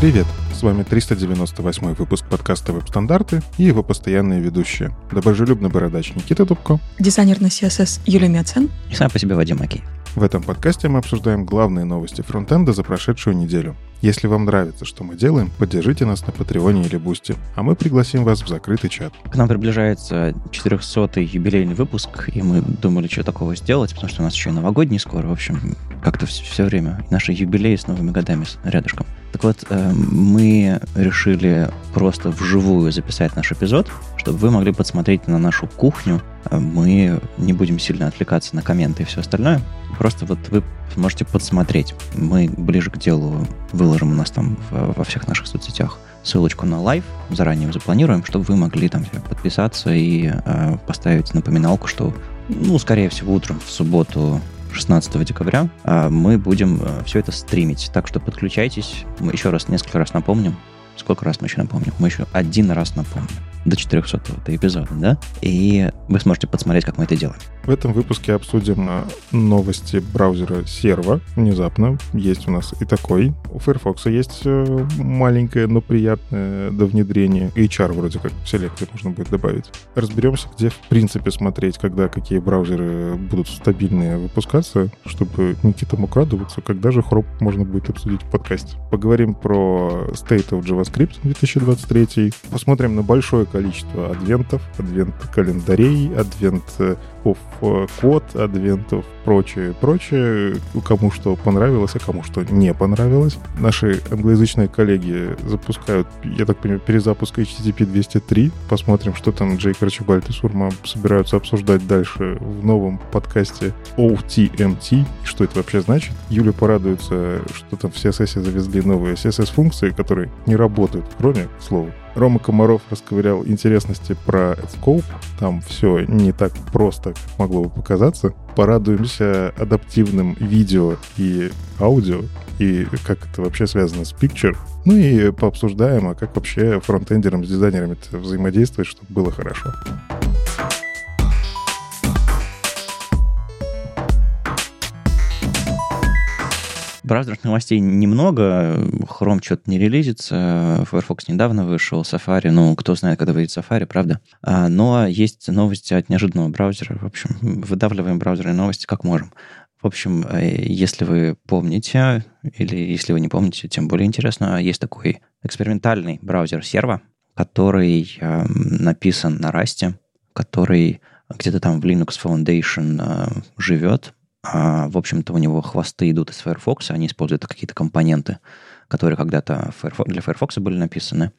Привет! С вами 398 выпуск подкаста «Веб-стандарты» и его постоянные ведущие. Доброжелюбный бородач Никита Дубко. Дизайнер на CSS Юля Миацен. И сам по себе Вадим Макеев. В этом подкасте мы обсуждаем главные новости фронтенда за прошедшую неделю. Если вам нравится, что мы делаем, поддержите нас на Патреоне или Бусти, а мы пригласим вас в закрытый чат. К нам приближается 400-й юбилейный выпуск, и мы думали, что такого сделать, потому что у нас еще и новогодний скоро. В общем, как-то все, все время наши юбилеи с новыми годами рядышком. Так вот, э, мы решили просто вживую записать наш эпизод, чтобы вы могли подсмотреть на нашу кухню. Э, мы не будем сильно отвлекаться на комменты и все остальное. Просто вот вы сможете подсмотреть. Мы ближе к делу выложим у нас там во всех наших соцсетях ссылочку на live, заранее запланируем, чтобы вы могли там подписаться и э, поставить напоминалку, что, ну, скорее всего, утром в субботу 16 декабря мы будем все это стримить. Так что подключайтесь. Мы еще раз, несколько раз напомним. Сколько раз мы еще напомним? Мы еще один раз напомним до 400 эпизода, да? И вы сможете подсмотреть, как мы это делаем. В этом выпуске обсудим э, новости браузера Servo. Внезапно есть у нас и такой. У Firefox есть э, маленькое, но приятное до внедрения. HR вроде как в селекте можно будет добавить. Разберемся, где в принципе смотреть, когда какие браузеры будут стабильные выпускаться, чтобы Никита мог радоваться, когда же Chrome можно будет обсудить в подкасте. Поговорим про State of JavaScript 2023. Посмотрим на большое количество адвентов, адвент-календарей, адвент of код, адвентов, прочее, прочее, кому что понравилось, а кому что не понравилось. Наши англоязычные коллеги запускают, я так понимаю, перезапуск HTTP 203. Посмотрим, что там Джейк Арчибальд и Сурма собираются обсуждать дальше в новом подкасте OTMT. Что это вообще значит? Юля порадуется, что там в CSS завезли новые CSS-функции, которые не работают Chrome, к. Рома Комаров расковырял интересности про Scope. Там все не так просто, как могло бы показаться. Порадуемся адаптивным видео и аудио, и как это вообще связано с Picture. Ну и пообсуждаем, а как вообще фронтендерам с дизайнерами взаимодействовать, чтобы было хорошо. Браузерных новостей немного. Chrome что-то не релизится. Firefox недавно вышел. Safari, ну, кто знает, когда выйдет Safari, правда. А, но есть новости от неожиданного браузера. В общем, выдавливаем браузерные новости как можем. В общем, э, если вы помните, или если вы не помните, тем более интересно, есть такой экспериментальный браузер Servo, который э, написан на Rust, который где-то там в Linux Foundation э, живет, а, в общем-то, у него хвосты идут из Firefox, они используют какие-то компоненты, которые когда-то для Firefox были написаны.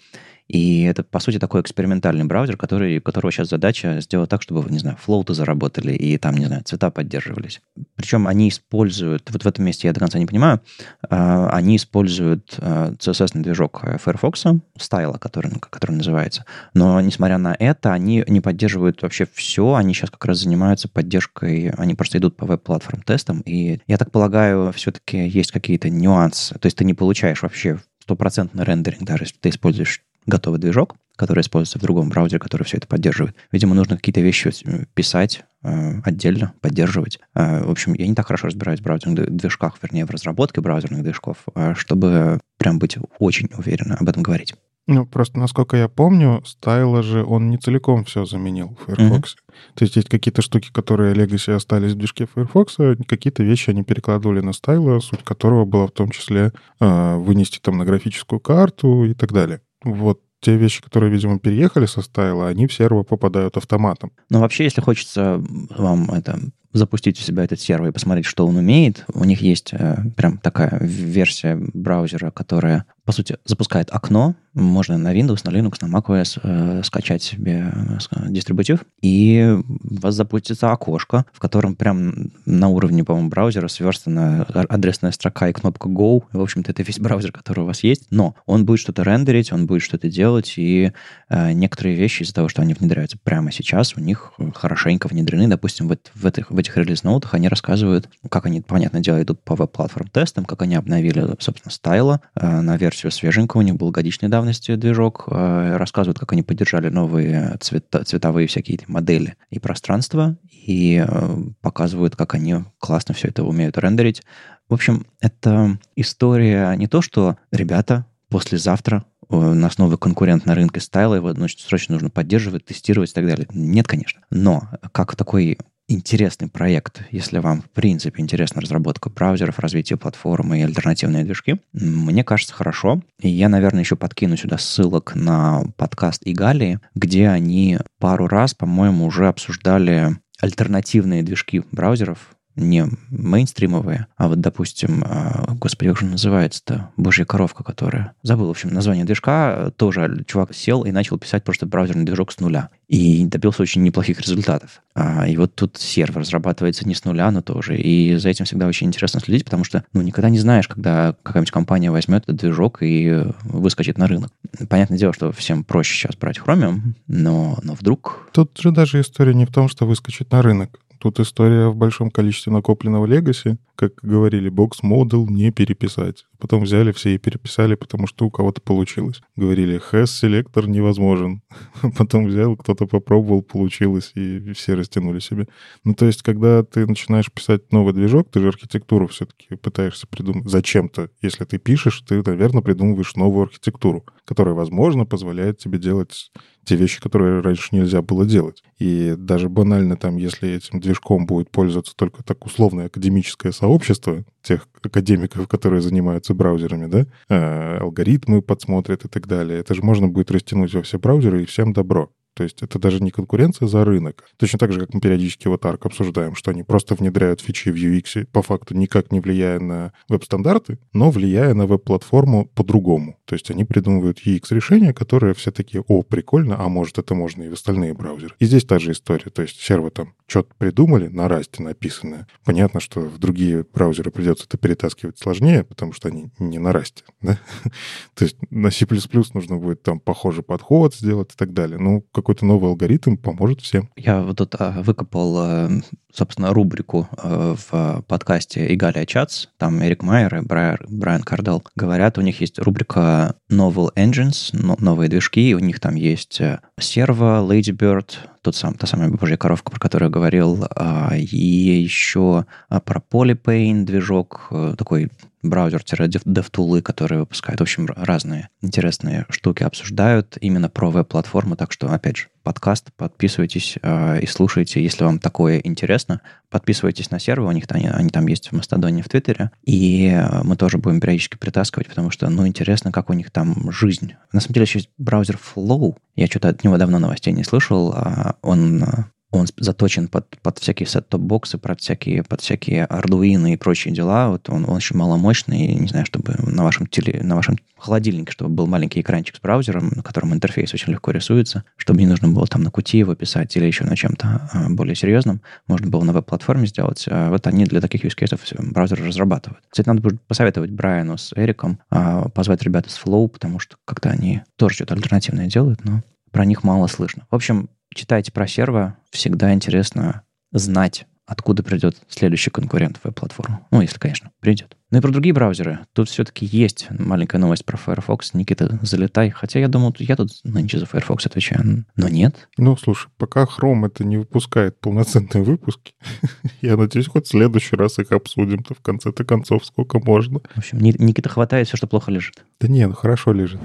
И это, по сути, такой экспериментальный браузер, который, у которого сейчас задача сделать так, чтобы, не знаю, флоуты заработали и там, не знаю, цвета поддерживались. Причем они используют, вот в этом месте я до конца не понимаю, э, они используют э, CSS движок Firefox, стайла, который, который называется. Но, несмотря на это, они не поддерживают вообще все. Они сейчас как раз занимаются поддержкой, они просто идут по веб-платформ тестам. И я так полагаю, все-таки есть какие-то нюансы. То есть ты не получаешь вообще стопроцентный рендеринг, даже если ты используешь готовый движок, который используется в другом браузере, который все это поддерживает. Видимо, нужно какие-то вещи э, писать э, отдельно, поддерживать. Э, в общем, я не так хорошо разбираюсь в браузерных движках, вернее, в разработке браузерных движков, э, чтобы прям быть очень уверенно об этом говорить. Ну, просто, насколько я помню, стайла же он не целиком все заменил в Firefox. Mm-hmm. То есть есть какие-то штуки, которые Legacy остались в движке Firefox, а какие-то вещи они перекладывали на стайла, суть которого была в том числе э, вынести там на графическую карту и так далее вот те вещи, которые, видимо, переехали со стайла, они в серво попадают автоматом. Но вообще, если хочется вам это запустить у себя этот сервер и посмотреть, что он умеет, у них есть э, прям такая версия браузера, которая по сути, запускает окно. Можно на Windows, на Linux, на macOS э, скачать себе э, дистрибутив, и у вас запустится окошко, в котором прям на уровне, по-моему, браузера сверстана адресная строка и кнопка Go. В общем-то, это весь браузер, который у вас есть. Но он будет что-то рендерить, он будет что-то делать, и э, некоторые вещи из-за того, что они внедряются прямо сейчас, у них хорошенько внедрены. Допустим, в, в этих, в этих релиз-ноутах они рассказывают, как они, понятное дело, идут по веб-платформ тестам, как они обновили, собственно, стайла э, на версию все свеженько, у них был годичной давности движок, э, рассказывают, как они поддержали новые цвета, цветовые всякие модели и пространства, и э, показывают, как они классно все это умеют рендерить. В общем, это история не то, что ребята послезавтра у нас новый конкурент на рынке стайла, его значит, срочно нужно поддерживать, тестировать и так далее. Нет, конечно. Но как такой интересный проект, если вам, в принципе, интересна разработка браузеров, развитие платформы и альтернативные движки, мне кажется, хорошо. И я, наверное, еще подкину сюда ссылок на подкаст Игалии, где они пару раз, по-моему, уже обсуждали альтернативные движки браузеров, не мейнстримовые, а вот, допустим, а, господи, как же называется-то, божья коровка, которая... Забыл, в общем, название движка. Тоже чувак сел и начал писать просто браузерный движок с нуля. И добился очень неплохих результатов. А, и вот тут сервер разрабатывается не с нуля, но тоже. И за этим всегда очень интересно следить, потому что, ну, никогда не знаешь, когда какая-нибудь компания возьмет этот движок и выскочит на рынок. Понятное дело, что всем проще сейчас брать Chromium, но, но вдруг... Тут же даже история не в том, что выскочит на рынок. Тут история в большом количестве накопленного легаси. Как говорили, бокс модел не переписать. Потом взяли все и переписали, потому что у кого-то получилось. Говорили, хэс-селектор невозможен. Потом взял, кто-то попробовал, получилось, и все растянули себе. Ну, то есть, когда ты начинаешь писать новый движок, ты же архитектуру все-таки пытаешься придумать. Зачем-то, если ты пишешь, ты, наверное, придумываешь новую архитектуру, которая, возможно, позволяет тебе делать те вещи, которые раньше нельзя было делать. И даже банально там, если этим движком будет пользоваться только так условное академическое сообщество, тех академиков, которые занимаются браузерами, да, э, алгоритмы подсмотрят и так далее, это же можно будет растянуть во все браузеры и всем добро. То есть это даже не конкуренция за рынок. Точно так же, как мы периодически вот ARC обсуждаем, что они просто внедряют фичи в UX, по факту никак не влияя на веб-стандарты, но влияя на веб-платформу по-другому. То есть они придумывают UX-решения, которые все такие, о, прикольно, а может это можно и в остальные браузеры. И здесь та же история. То есть сервы там что-то придумали на расте написанное. Понятно, что в другие браузеры придется это перетаскивать сложнее, потому что они не на расте. Да? То есть на C++ нужно будет там похожий подход сделать и так далее. Ну, какой-то новый алгоритм поможет всем. Я вот тут а, выкопал, а, собственно, рубрику а, в подкасте Игалия Чатс. Там Эрик Майер и Брайан Кардал говорят, у них есть рубрика Novel Engines, новые движки, у них там есть Servo, Ladybird, тот сам, та самая божья коровка, про которую я говорил, и еще про Polypain движок, э, такой браузер-DevTools, которые выпускают. В общем, разные интересные штуки обсуждают именно про веб-платформу. Так что, опять же, подкаст, подписывайтесь э, и слушайте. Если вам такое интересно, подписывайтесь на сервер, у них они, они там есть в Мастодоне, в Твиттере. И э, мы тоже будем периодически притаскивать, потому что, ну, интересно, как у них там жизнь. На самом деле, еще есть браузер Flow. Я что-то от него давно новостей не слышал. А он э, он заточен под, под всякие сет-топ-боксы, под всякие, под всякие Arduino и прочие дела. Вот он, он очень маломощный, не знаю, чтобы на вашем, теле, на вашем холодильнике, чтобы был маленький экранчик с браузером, на котором интерфейс очень легко рисуется, чтобы не нужно было там на кути его писать или еще на чем-то а, более серьезном. Можно было на веб-платформе сделать. А вот они для таких use cases браузеры разрабатывают. Кстати, надо будет посоветовать Брайану с Эриком а, позвать ребят из Flow, потому что как-то они тоже что-то альтернативное делают, но про них мало слышно. В общем, читайте про серво, всегда интересно знать, откуда придет следующий конкурент в веб-платформу. Ну, если, конечно, придет. Ну и про другие браузеры. Тут все-таки есть маленькая новость про Firefox. Никита, залетай. Хотя я думал, я тут нынче за Firefox отвечаю. Но нет. Ну, слушай, пока Chrome это не выпускает полноценные выпуски, я надеюсь, хоть в следующий раз их обсудим-то в конце-то концов, сколько можно. В общем, Никита хватает все, что плохо лежит. Да не, ну хорошо лежит.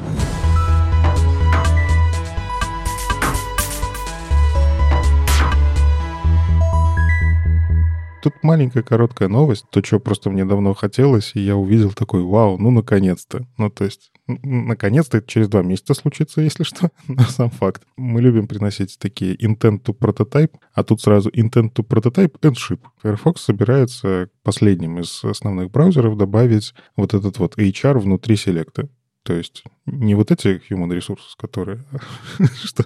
Тут маленькая короткая новость, то, что просто мне давно хотелось, и я увидел такой, вау, ну, наконец-то. Ну, то есть, наконец-то это через два месяца случится, если что, но сам факт. Мы любим приносить такие intent to prototype, а тут сразу intent to prototype and ship. Firefox собирается последним из основных браузеров добавить вот этот вот HR внутри селекта. То есть не вот эти human resources, которые что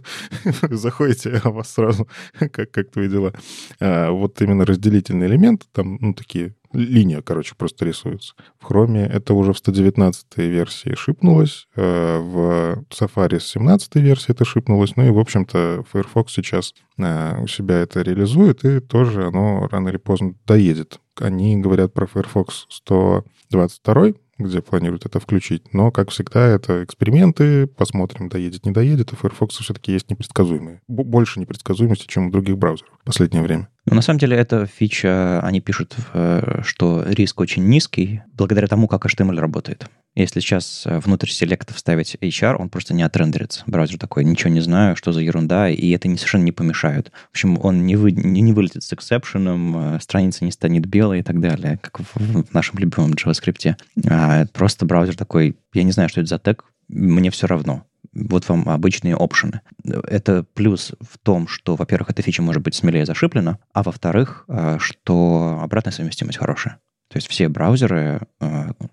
заходите, а вас сразу как, как твои дела. А вот именно разделительный элемент, там, ну, такие линия, короче, просто рисуется. В Chrome это уже в 119 версии шипнулось, а в Safari с 17 версии это шипнулось, ну и, в общем-то, Firefox сейчас а, у себя это реализует, и тоже оно рано или поздно доедет. Они говорят про Firefox 122, где планируют это включить. Но, как всегда, это эксперименты, посмотрим, доедет, не доедет. У Firefox все-таки есть непредсказуемые. Больше непредсказуемости, чем у других браузеров в последнее время. Но на самом деле эта фича, они пишут, э, что риск очень низкий, благодаря тому, как HTML работает. Если сейчас э, внутрь селекта вставить HR, он просто не отрендерится. Браузер такой, ничего не знаю, что за ерунда, и это не, совершенно не помешает. В общем, он не, вы, не, не вылетит с эксепшеном, э, страница не станет белой и так далее, как в, в нашем любимом JavaScript. А просто браузер такой, я не знаю, что это за тег, мне все равно. Вот вам обычные опшены. Это плюс в том, что, во-первых, эта фича может быть смелее зашиплена, а во-вторых, э, что обратная совместимость хорошая. То есть все браузеры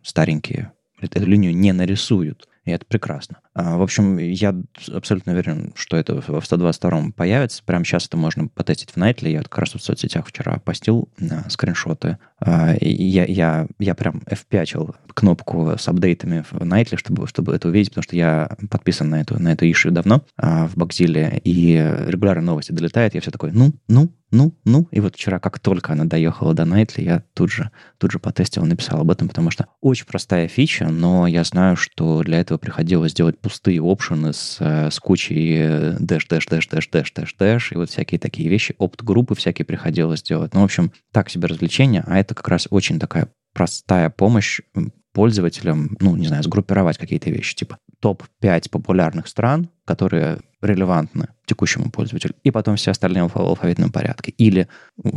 старенькие, эту линию не нарисуют. И это прекрасно. А, в общем, я абсолютно уверен, что это в 122-м появится. Прямо сейчас это можно потестить в Nightly. Я как раз в соцсетях вчера постил а, скриншоты. А, я, я, я прям F5 кнопку с апдейтами в Nightly, чтобы, чтобы это увидеть, потому что я подписан на эту, на эту issue давно в Бакзиле, и регулярно новости долетают. Я все такой, ну, ну, ну, ну. И вот вчера, как только она доехала до Nightly, я тут же, тут же потестил, написал об этом, потому что очень простая фича, но я знаю, что для этого приходилось делать пустые option ы с, э, с кучей dash, dash, dash, dash, dash, dash, dash, и вот всякие такие вещи, optgroup ы всякие приходилось делать. Ну, в общем, так себе развлечение, а это как раз очень такая простая помощь пользователям, ну, не знаю, сгруппировать какие-то вещи, типа топ-5 популярных стран, которые релевантны текущему пользователю, и потом все остальные в алфавитном порядке. Или,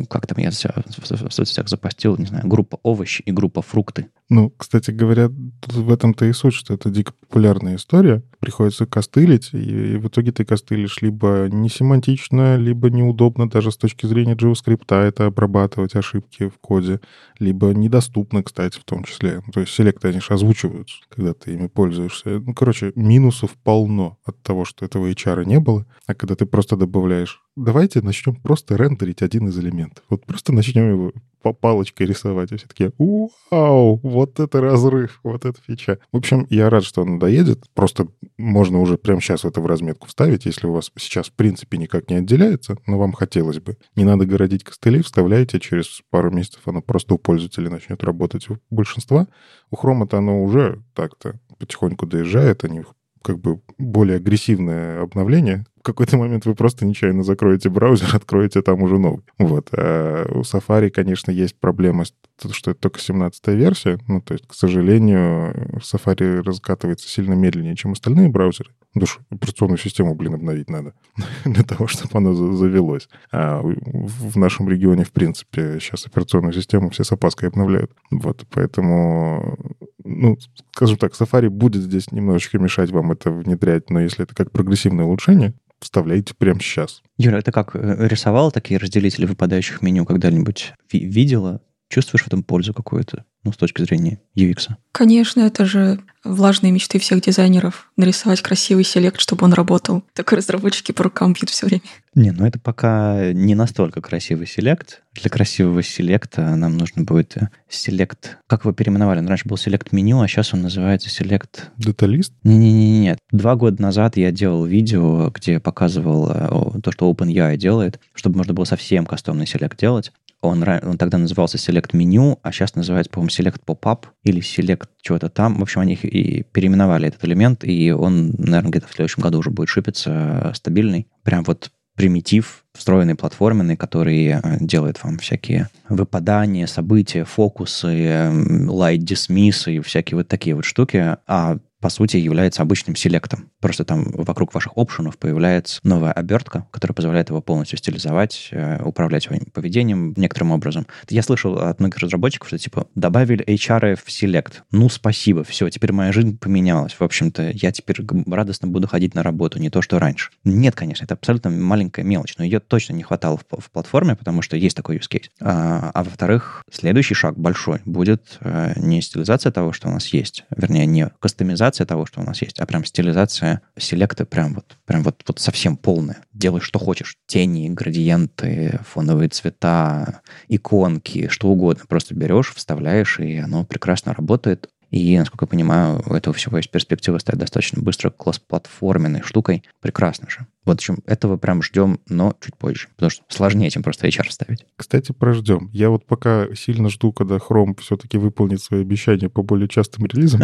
как там я в соцсетях запостил, не знаю, группа овощи и группа фрукты. Ну, кстати говоря, в этом-то и суть, что это дико популярная история. Приходится костылить, и в итоге ты костылишь либо не семантично, либо неудобно даже с точки зрения JavaScript это обрабатывать ошибки в коде, либо недоступно, кстати, в том числе. То есть селекты, они же озвучиваются, когда ты ими пользуешься. Ну, короче, минусов полно от того, что этого HR не было. А когда ты просто добавляешь, давайте начнем просто рендерить один из элементов. Вот просто начнем его по палочкой рисовать. И все таки вау, вот это разрыв, вот это фича. В общем, я рад, что он доедет. Просто можно уже прямо сейчас это в разметку вставить, если у вас сейчас в принципе никак не отделяется, но вам хотелось бы. Не надо городить костыли, вставляете, через пару месяцев оно просто у пользователя начнет работать у большинства. У Хрома-то оно уже так-то потихоньку доезжает, они как бы более агрессивное обновление, в какой-то момент вы просто нечаянно закроете браузер, откроете там уже новый. Вот. А у Safari, конечно, есть проблема, что это только 17-я версия. Ну, то есть, к сожалению, Safari раскатывается сильно медленнее, чем остальные браузеры. Что операционную систему, блин, обновить надо для того, чтобы она завелось. А в нашем регионе, в принципе, сейчас операционную систему все с опаской обновляют. Вот, поэтому, ну, скажем так, Safari будет здесь немножечко мешать вам это внедрять, но если это как прогрессивное улучшение, вставляйте прямо сейчас. Юра, это как э, рисовал такие разделители выпадающих меню когда-нибудь? Видела? Чувствуешь в этом пользу какую-то? ну, с точки зрения UX? Конечно, это же влажные мечты всех дизайнеров. Нарисовать красивый селект, чтобы он работал. Только разработчики по рукам бьют все время. Не, ну это пока не настолько красивый селект. Для красивого селекта нам нужно будет э, селект... Как его переименовали? Раньше был селект меню, а сейчас он называется селект... Деталист? Не-не-не. Два года назад я делал видео, где показывал э, то, что OpenUI делает, чтобы можно было совсем кастомный селект делать. Он, он тогда назывался Select Menu, а сейчас называется, по-моему, Select Pop-up или Select чего-то там. В общем, они и переименовали этот элемент, и он, наверное, где-то в следующем году уже будет шипиться э, стабильный. Прям вот примитив, встроенный платформенный, который э, делает вам всякие выпадания, события, фокусы, light dismiss и всякие вот такие вот штуки. А по сути, является обычным селектом. Просто там вокруг ваших опшенов появляется новая обертка, которая позволяет его полностью стилизовать, э, управлять его поведением некоторым образом. Я слышал от многих разработчиков, что типа добавили HR в селект. Ну, спасибо, все, теперь моя жизнь поменялась. В общем-то, я теперь радостно буду ходить на работу, не то, что раньше. Нет, конечно, это абсолютно маленькая мелочь, но ее точно не хватало в, в платформе, потому что есть такой use case. А, а во-вторых, следующий шаг большой будет э, не стилизация того, что у нас есть, вернее, не кастомизация того, что у нас есть, а прям стилизация селекта прям вот, прям вот, вот совсем полная. Делай, что хочешь. Тени, градиенты, фоновые цвета, иконки, что угодно. Просто берешь, вставляешь, и оно прекрасно работает. И, насколько я понимаю, у этого всего есть перспектива стать достаточно быстро класс-платформенной штукой. Прекрасно же. Вот, в общем, этого прям ждем, но чуть позже, потому что сложнее этим просто HR ставить. Кстати, про ждем. Я вот пока сильно жду, когда Chrome все-таки выполнит свои обещания по более частым релизам.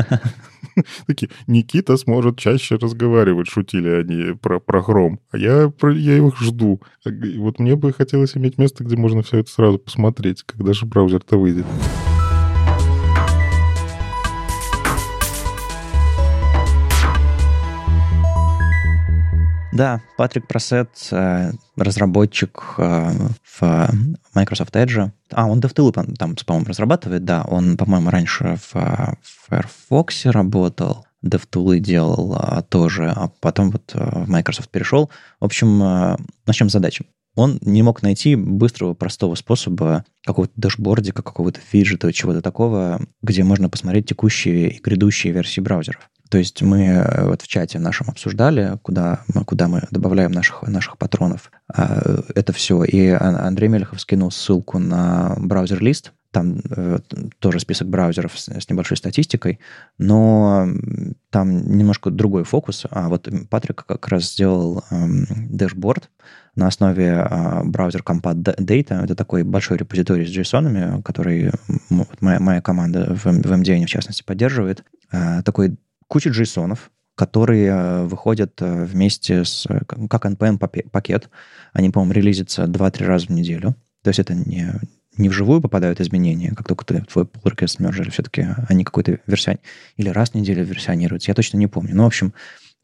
Такие, Никита сможет чаще разговаривать, шутили они про, про Chrome. А я, я их жду. Вот мне бы хотелось иметь место, где можно все это сразу посмотреть, когда же браузер-то выйдет. Да, Патрик Просет, э, разработчик э, в Microsoft Edge. А, он DevTool там, по-моему, разрабатывает, да. Он, по-моему, раньше в Firefox работал. DevTool делал а, тоже, а потом вот в Microsoft перешел. В общем, начнем с задачи он не мог найти быстрого, простого способа какого-то дашбордика, какого-то виджета, чего-то такого, где можно посмотреть текущие и грядущие версии браузеров. То есть мы э, вот в чате нашем обсуждали, куда, куда мы добавляем наших, наших патронов, а, это все. И Андрей Мелехов скинул ссылку на браузер-лист, там э, тоже список браузеров с, с небольшой статистикой, но там немножко другой фокус. А вот Патрик как раз сделал эм, дэшборд на основе э, браузер Compat Data. Это такой большой репозиторий с JSON, который моя, моя команда в, в MDN, в частности, поддерживает. Э, такой куча JSON, которые э, выходят э, вместе с... как NPM-пакет. Они, по-моему, релизятся 2-3 раза в неделю. То есть это не, не вживую попадают изменения, как только ты твой pull request мержили, все-таки они какой-то версион... Или раз в неделю версионируются. Я точно не помню. Ну, в общем,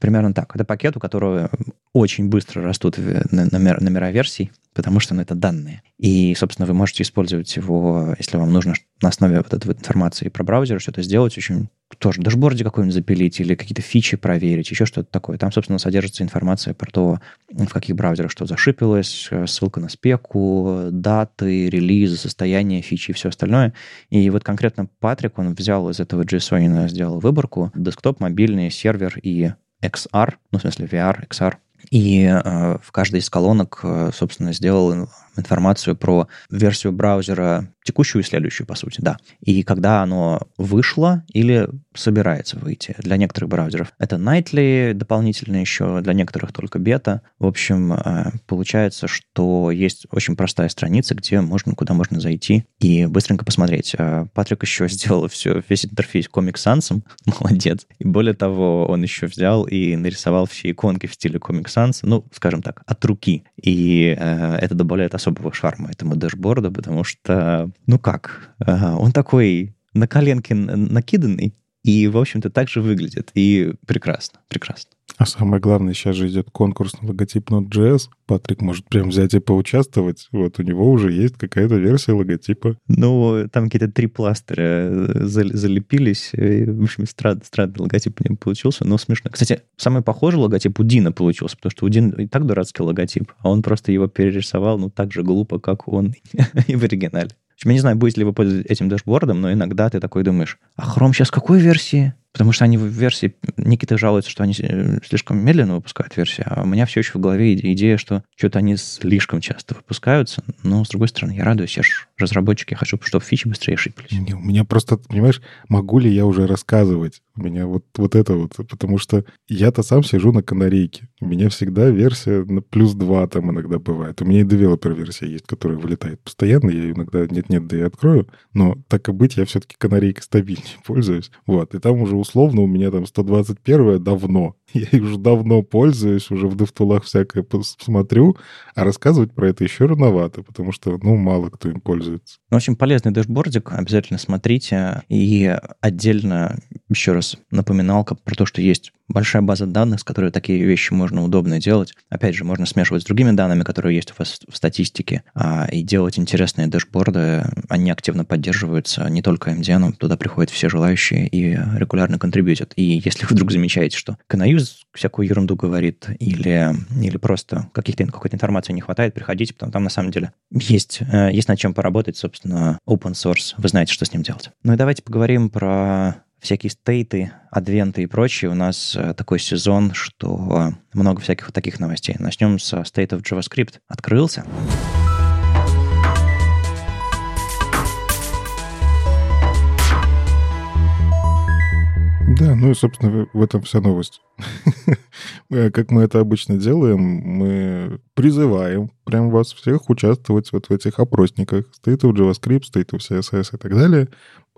примерно так. Это пакет, у которого очень быстро растут номера, номера версий, потому что ну, это данные. И, собственно, вы можете использовать его, если вам нужно на основе вот этой информации про браузер что-то сделать, очень тоже дашборде какой-нибудь запилить или какие-то фичи проверить, еще что-то такое. Там, собственно, содержится информация про то, в каких браузерах что зашипилось, ссылка на спеку, даты, релизы, состояние фичи и все остальное. И вот конкретно Патрик, он взял из этого JSON, сделал выборку, десктоп, мобильный, сервер и XR, ну, в смысле VR, XR, и э, в каждой из колонок, э, собственно, сделал информацию про версию браузера текущую и следующую, по сути, да. И когда оно вышло или собирается выйти. Для некоторых браузеров это nightly дополнительно еще, для некоторых только бета. В общем, э, получается, что есть очень простая страница, где можно, куда можно зайти и быстренько посмотреть. Патрик еще сделал все, весь интерфейс Comic Sans, молодец. И более того, он еще взял и нарисовал все иконки в стиле Comic Sans, ну, скажем так, от руки. И э, это добавляет особого шарма этому дэшборду, потому что, ну как, он такой на коленке накиданный, и, в общем-то, так же выглядит. И прекрасно, прекрасно. А самое главное, сейчас же идет конкурс на логотип Node.js. Патрик может прям взять и поучаствовать. Вот у него уже есть какая-то версия логотипа. Ну, там какие-то три пластыря э, залепились. И, в общем, страд, странный логотип у него получился, но смешно. Кстати, самый похожий логотип у Дина получился, потому что у Дина и так дурацкий логотип, а он просто его перерисовал, ну, так же глупо, как он и в оригинале. Я не знаю, будете ли вы пользоваться этим дашбордом, но иногда ты такой думаешь, а Chrome сейчас какой версии? Потому что они в версии... Никита жалуется, что они э, слишком медленно выпускают версии, а у меня все еще в голове идея, что что-то они слишком часто выпускаются. Но, с другой стороны, я радуюсь, я же разработчик, я хочу, чтобы фичи быстрее шипались. Не, у меня просто, понимаешь, могу ли я уже рассказывать? У меня вот, вот это вот, потому что я-то сам сижу на канарейке. У меня всегда версия на плюс два там иногда бывает. У меня и девелопер-версия есть, которая вылетает постоянно. Я ее иногда нет-нет, да и открою. Но так и быть, я все-таки канарейкой стабильнее пользуюсь. Вот. И там уже условно у меня там 121 давно. Я уже давно пользуюсь, уже в DevTool'ах всякое посмотрю, а рассказывать про это еще рановато, потому что, ну, мало кто им пользуется. В общем, полезный дэшбордик, обязательно смотрите. И отдельно еще раз напоминалка про то, что есть большая база данных, с которой такие вещи можно удобно делать. Опять же, можно смешивать с другими данными, которые есть у вас в статистике, а, и делать интересные дэшборды. Они активно поддерживаются не только MDN, туда приходят все желающие и регулярно контрибьютят. И если вы вдруг замечаете, что Canayus всякую ерунду говорит или, или просто каких-то, какой-то информации не хватает, приходите, потому там на самом деле есть, э, есть над чем поработать, собственно, open source. Вы знаете, что с ним делать. Ну и давайте поговорим про всякие стейты, адвенты и прочее, у нас э, такой сезон, что много всяких вот таких новостей. Начнем с State of JavaScript. Открылся. Да, ну и, собственно, в этом вся новость. Как мы это обычно делаем, мы призываем прям вас всех участвовать вот в этих опросниках State of JavaScript, State of CSS и так далее.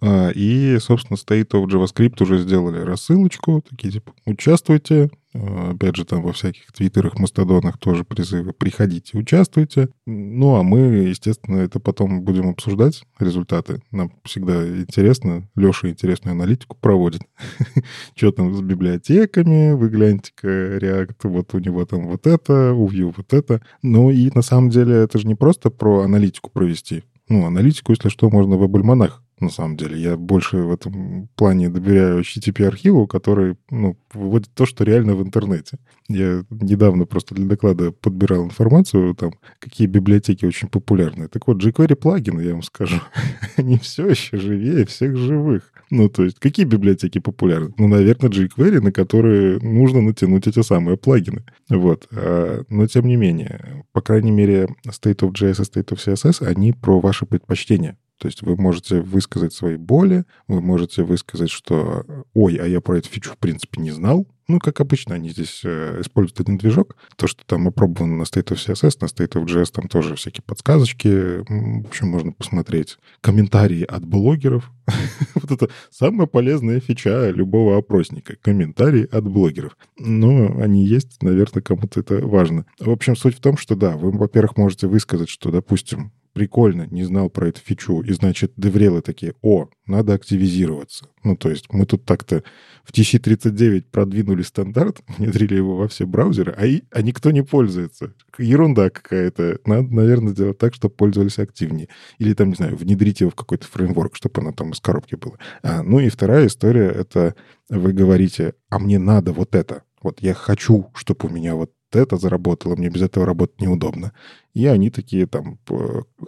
А, и, собственно, State of JavaScript уже сделали рассылочку, такие типа «Участвуйте». А, опять же, там во всяких твиттерах, мастодонах тоже призывы «Приходите, участвуйте». Ну, а мы, естественно, это потом будем обсуждать, результаты. Нам всегда интересно. Леша интересную аналитику проводит. Что там с библиотеками? Вы гляньте-ка, React, вот у него там вот это, у Vue вот это. Ну и на самом деле это же не просто про аналитику провести. Ну, аналитику, если что, можно в Абельманах на самом деле. Я больше в этом плане доверяю HTTP-архиву, который ну, выводит то, что реально в интернете. Я недавно просто для доклада подбирал информацию, там, какие библиотеки очень популярны. Так вот, jQuery плагины, я вам скажу, они все еще живее всех живых. Ну, то есть, какие библиотеки популярны? Ну, наверное, jQuery, на которые нужно натянуть эти самые плагины. Вот. А, но, тем не менее, по крайней мере, State of JS и State of CSS, они про ваши предпочтения. То есть вы можете высказать свои боли, вы можете высказать, что «Ой, а я про эту фичу в принципе не знал». Ну, как обычно, они здесь э, используют один движок. То, что там опробовано на State of CSS, на State of JS, там тоже всякие подсказочки. В общем, можно посмотреть комментарии от блогеров. вот это самая полезная фича любого опросника. Комментарии от блогеров. Но они есть, наверное, кому-то это важно. В общем, суть в том, что да, вы, во-первых, можете высказать, что, допустим, прикольно, не знал про эту фичу, и, значит, деврелы такие, о, надо активизироваться. Ну, то есть мы тут так-то в TC39 продвинули стандарт, внедрили его во все браузеры, а, и, а никто не пользуется. Ерунда какая-то. Надо, наверное, сделать так, чтобы пользовались активнее. Или там, не знаю, внедрить его в какой-то фреймворк, чтобы оно там из коробки было. А, ну и вторая история — это вы говорите, а мне надо вот это. Вот я хочу, чтобы у меня вот это заработало, мне без этого работать неудобно. И они такие там,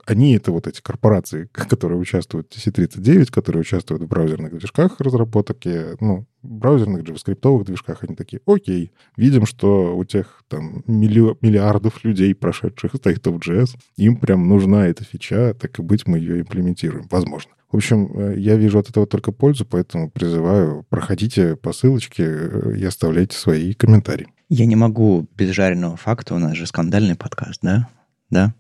они это вот эти корпорации, которые участвуют в TC39, которые участвуют в браузерных движках разработок, ну, браузерных JavaScript движках, они такие, окей, видим, что у тех там милли- миллиардов людей, прошедших State of JS, им прям нужна эта фича, так и быть, мы ее имплементируем, возможно. В общем, э, я вижу от этого только пользу, поэтому призываю, проходите по ссылочке э, и оставляйте свои комментарии. Я не могу без жареного факта, у нас же скандальный подкаст, да? Да.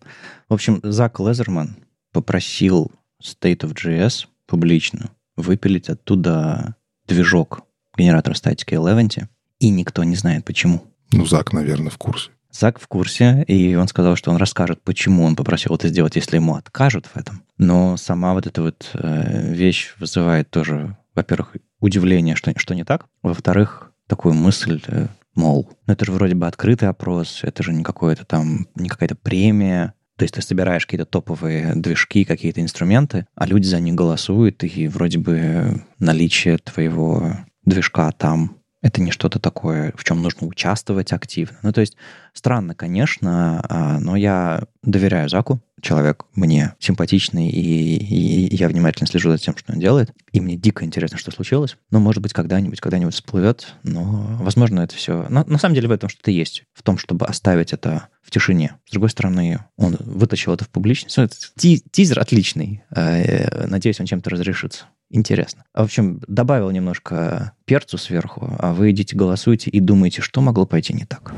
В общем, Зак Лезерман попросил State of JS публично выпилить оттуда движок генератора статики Eleventy, и никто не знает почему. Ну, Зак, наверное, в курсе. Зак в курсе, и он сказал, что он расскажет, почему он попросил это сделать, если ему откажут в этом. Но сама вот эта вот э, вещь вызывает тоже, во-первых, удивление, что, что не так, во-вторых, такую мысль, э, мол, ну это же вроде бы открытый опрос, это же не какое-то там, не какая-то премия, то есть ты собираешь какие-то топовые движки, какие-то инструменты, а люди за них голосуют, и вроде бы наличие твоего движка там это не что-то такое, в чем нужно участвовать активно. Ну, то есть странно, конечно, а, но я доверяю Заку. Человек мне симпатичный, и, и я внимательно слежу за тем, что он делает. И мне дико интересно, что случилось. Но, может быть, когда-нибудь, когда-нибудь всплывет. Но, возможно, это все... На, на самом деле в этом что-то есть. В том, чтобы оставить это в тишине. С другой стороны, он вытащил это в публичность. Тизер отличный. Э, надеюсь, он чем-то разрешится. Интересно. В общем, добавил немножко перцу сверху, а вы идите голосуйте и думаете, что могло пойти не так.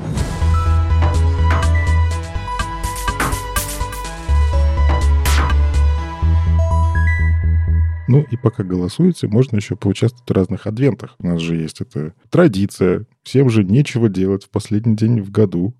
Ну и пока голосуете, можно еще поучаствовать в разных адвентах. У нас же есть эта традиция. Всем же нечего делать в последний день в году.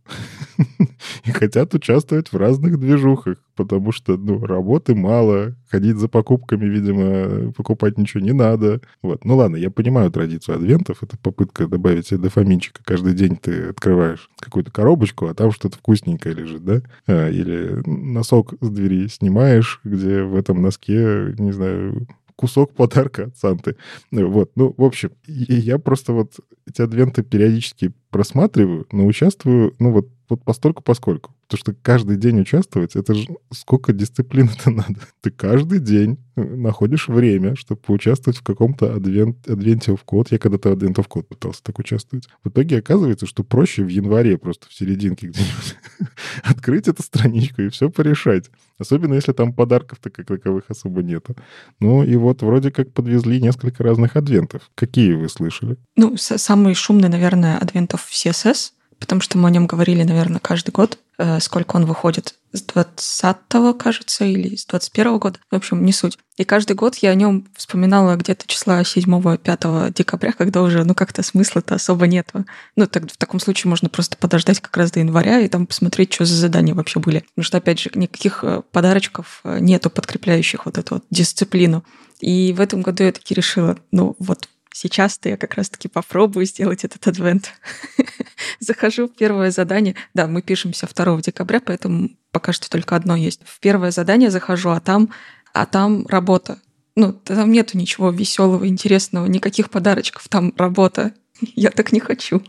И хотят участвовать в разных движухах, потому что, ну, работы мало, ходить за покупками, видимо, покупать ничего не надо. Вот. Ну ладно, я понимаю традицию адвентов. Это попытка добавить себе дофаминчика. Каждый день ты открываешь какую-то коробочку, а там что-то вкусненькое лежит, да? А, или носок с двери снимаешь, где в этом носке, не знаю, кусок подарка от Санты. Вот, ну, в общем, я просто вот эти адвенты периодически просматриваю, но участвую, ну, вот вот постольку поскольку. Потому что каждый день участвовать, это же сколько дисциплин-то надо. Ты каждый день э, находишь время, чтобы поучаствовать в каком-то адвент, в код. Я когда-то в код пытался так участвовать. В итоге оказывается, что проще в январе просто в серединке где-нибудь открыть эту страничку и все порешать. Особенно если там подарков-то как таковых особо нету. Ну и вот вроде как подвезли несколько разных адвентов. Какие вы слышали? Ну, самый шумный, наверное, адвентов в CSS — потому что мы о нем говорили, наверное, каждый год, э, сколько он выходит с 20 кажется, или с 21 года. В общем, не суть. И каждый год я о нем вспоминала где-то числа 7-5 декабря, когда уже, ну, как-то смысла-то особо нету. Ну, так, в таком случае можно просто подождать как раз до января и там посмотреть, что за задания вообще были. Потому что, опять же, никаких э, подарочков э, нету, подкрепляющих вот эту вот дисциплину. И в этом году я таки решила, ну, вот сейчас-то я как раз-таки попробую сделать этот адвент. Захожу в первое задание. Да, мы пишемся 2 декабря, поэтому пока что только одно есть. В первое задание захожу, а там, а там работа. Ну, там нету ничего веселого, интересного, никаких подарочков, там работа. Я так не хочу.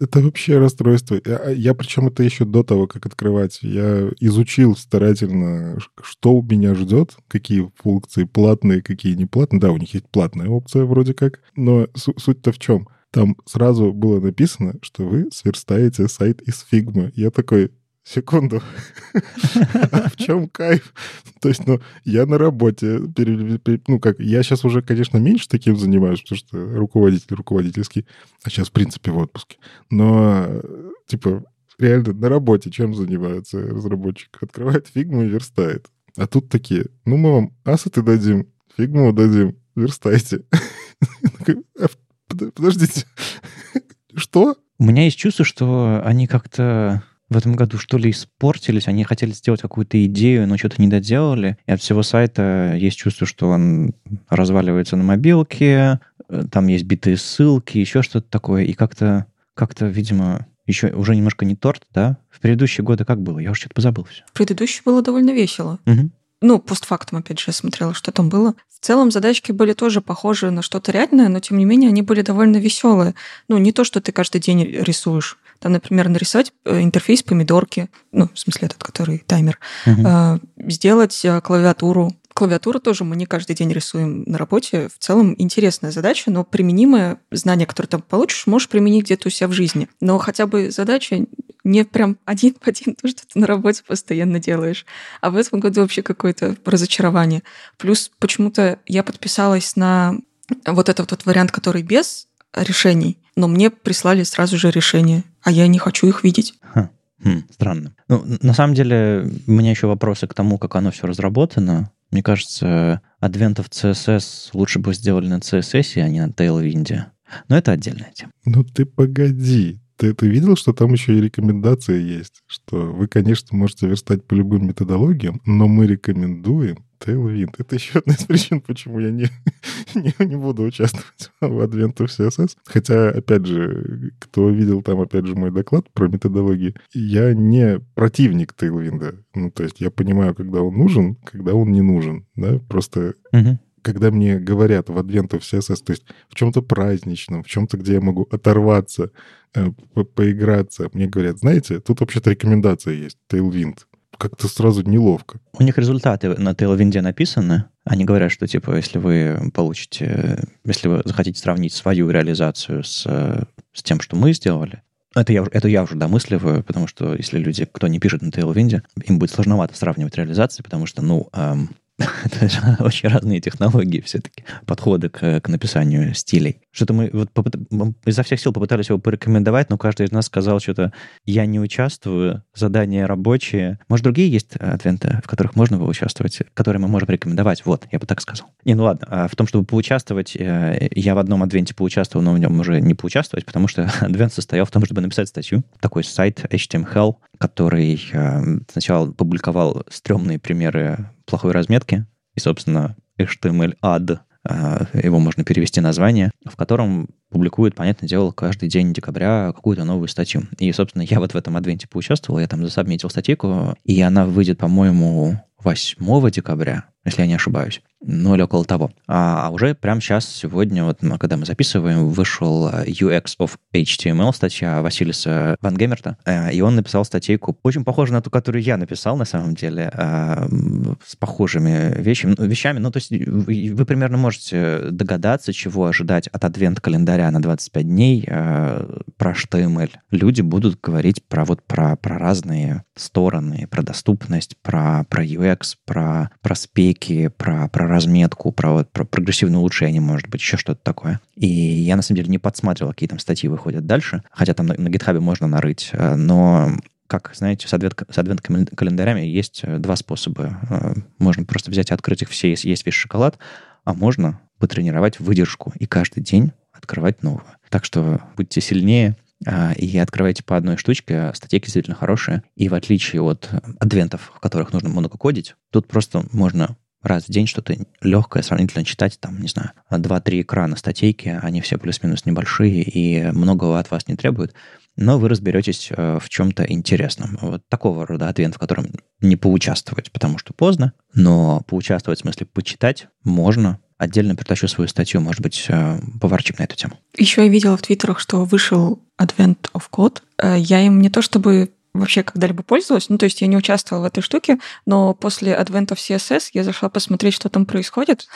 Это вообще расстройство. Я, я причем это еще до того, как открывать. Я изучил старательно, что у меня ждет, какие функции платные, какие не платные. Да, у них есть платная опция вроде как, но суть-то в чем? Там сразу было написано, что вы сверстаете сайт из фигмы. Я такой, секунду, в чем кайф? То есть, ну, я на работе, ну, как, я сейчас уже, конечно, меньше таким занимаюсь, потому что руководитель руководительский, а сейчас, в принципе, в отпуске. Но, типа, реально на работе чем занимается разработчик? Открывает фигму и верстает. А тут такие, ну, мы вам асеты дадим, фигму дадим, верстайте. «А, подождите, что? У меня есть чувство, что они как-то в этом году что ли испортились, они хотели сделать какую-то идею, но что-то не доделали, и от всего сайта есть чувство, что он разваливается на мобилке, э, там есть битые ссылки, еще что-то такое, и как-то, как-то, видимо, еще уже немножко не торт, да? В предыдущие годы как было? Я уже что-то позабыл все. В предыдущие было довольно весело. Угу. Ну, постфактум, опять же, я смотрела, что там было. В целом задачки были тоже похожи на что-то реальное, но тем не менее они были довольно веселые. Ну, не то, что ты каждый день рисуешь. Там, например, нарисовать э, интерфейс помидорки, ну, в смысле этот, который таймер, угу. сделать э, клавиатуру. Клавиатуру тоже мы не каждый день рисуем на работе. В целом интересная задача, но применимое знание, которое там получишь, можешь применить где-то у себя в жизни. Но хотя бы задача не прям один в один то, что ты на работе постоянно делаешь. А в этом году вообще какое-то разочарование. Плюс почему-то я подписалась на вот этот вот вариант, который без решений, но мне прислали сразу же решения, а я не хочу их видеть. Ха. Хм, странно. Ну, на самом деле, у меня еще вопросы к тому, как оно все разработано. Мне кажется, адвентов CSS лучше бы сделали на CSS, а не на Tailwind. Но это отдельная тема. Ну ты погоди. Ты, ты видел, что там еще и рекомендации есть? Что вы, конечно, можете верстать по любым методологиям, но мы рекомендуем Tailwind. Это еще одна из причин, почему я не, не, не буду участвовать в Advent of CSS. Хотя, опять же, кто видел там, опять же, мой доклад про методологии, я не противник Tailwind. Ну, то есть я понимаю, когда он нужен, когда он не нужен. Да? Просто uh-huh когда мне говорят в Advent of CSS, то есть в чем-то праздничном, в чем-то, где я могу оторваться, э, по поиграться, мне говорят, знаете, тут вообще-то рекомендация есть, Tailwind как-то сразу неловко. У них результаты на Tailwind написаны. Они говорят, что, типа, если вы получите, если вы захотите сравнить свою реализацию с, с тем, что мы сделали, это я, это я уже домысливаю, потому что если люди, кто не пишет на Tailwind, им будет сложновато сравнивать реализации, потому что, ну, эм, очень разные технологии все-таки, подходы к, к написанию стилей. Что-то мы вот попыт... изо всех сил попытались его порекомендовать, но каждый из нас сказал что-то «я не участвую, задания рабочие». Может, другие есть адвенты, в которых можно было участвовать, которые мы можем рекомендовать? Вот, я бы так сказал. Не, ну ладно, а в том, чтобы поучаствовать, э, я в одном адвенте поучаствовал, но в нем уже не поучаствовать, потому что адвент состоял в том, чтобы написать статью. Такой сайт HTML, который э, сначала публиковал стрёмные примеры плохой разметки, и, собственно, HTML-ad, а, его можно перевести название, в котором публикует, понятное дело, каждый день декабря какую-то новую статью. И, собственно, я вот в этом адвенте поучаствовал, я там засабмитил статейку, и она выйдет, по-моему, 8 декабря, если я не ошибаюсь. Ну, или около того. А, а уже прямо сейчас, сегодня, вот когда мы записываем, вышел э, UX of HTML статья Василиса Ван Гемерта, э, и он написал статейку, очень похожую на ту, которую я написал, на самом деле, э, с похожими вещами. Ну, вещами. Ну, то есть вы примерно можете догадаться, чего ожидать от адвент-календаря на 25 дней про HTML. Люди будут говорить про вот про, про разные стороны, про доступность, про, про UX, про, про спеки, статейки про, про разметку, про, вот, про прогрессивное улучшение, может быть, еще что-то такое. И я, на самом деле, не подсматривал, какие там статьи выходят дальше, хотя там на, GitHub можно нарыть, э, но как, знаете, с, адвент, с адвент-календарями есть э, два способа. Э, можно просто взять и открыть их все, есть весь шоколад, а можно потренировать выдержку и каждый день открывать новую. Так что будьте сильнее, а, и открывайте по одной штучке, статейки действительно хорошие. И в отличие от адвентов, в которых нужно много кодить, тут просто можно раз в день что-то легкое сравнительно читать, там, не знаю, 2-3 экрана статейки, они все плюс-минус небольшие и многого от вас не требуют, но вы разберетесь э, в чем-то интересном. Вот такого рода адвент, в котором не поучаствовать, потому что поздно, но поучаствовать, в смысле почитать, можно, отдельно притащу свою статью, может быть, э, поварчик на эту тему. Еще я видела в твиттерах, что вышел Advent of Code. Э, я им не то чтобы вообще когда-либо пользовалась. Ну, то есть я не участвовала в этой штуке, но после Advent of CSS я зашла посмотреть, что там происходит.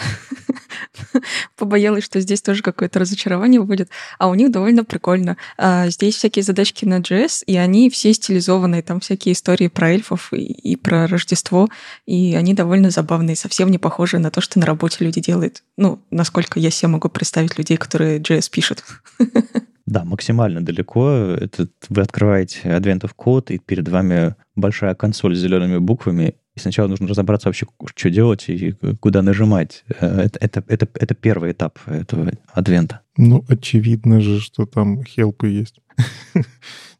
Побоялась, что здесь тоже какое-то разочарование будет. А у них довольно прикольно. А, здесь всякие задачки на JS, и они все стилизованные. Там всякие истории про эльфов и, про Рождество. И они довольно забавные, совсем не похожи на то, что на работе люди делают. Ну, насколько я себе могу представить людей, которые JS пишут. Да, максимально далеко. Это вы открываете Advent of Code, и перед вами большая консоль с зелеными буквами, и сначала нужно разобраться вообще, что делать и куда нажимать. Э, это, это, это, это первый этап этого адвента. Ну, очевидно же, что там хелпы есть.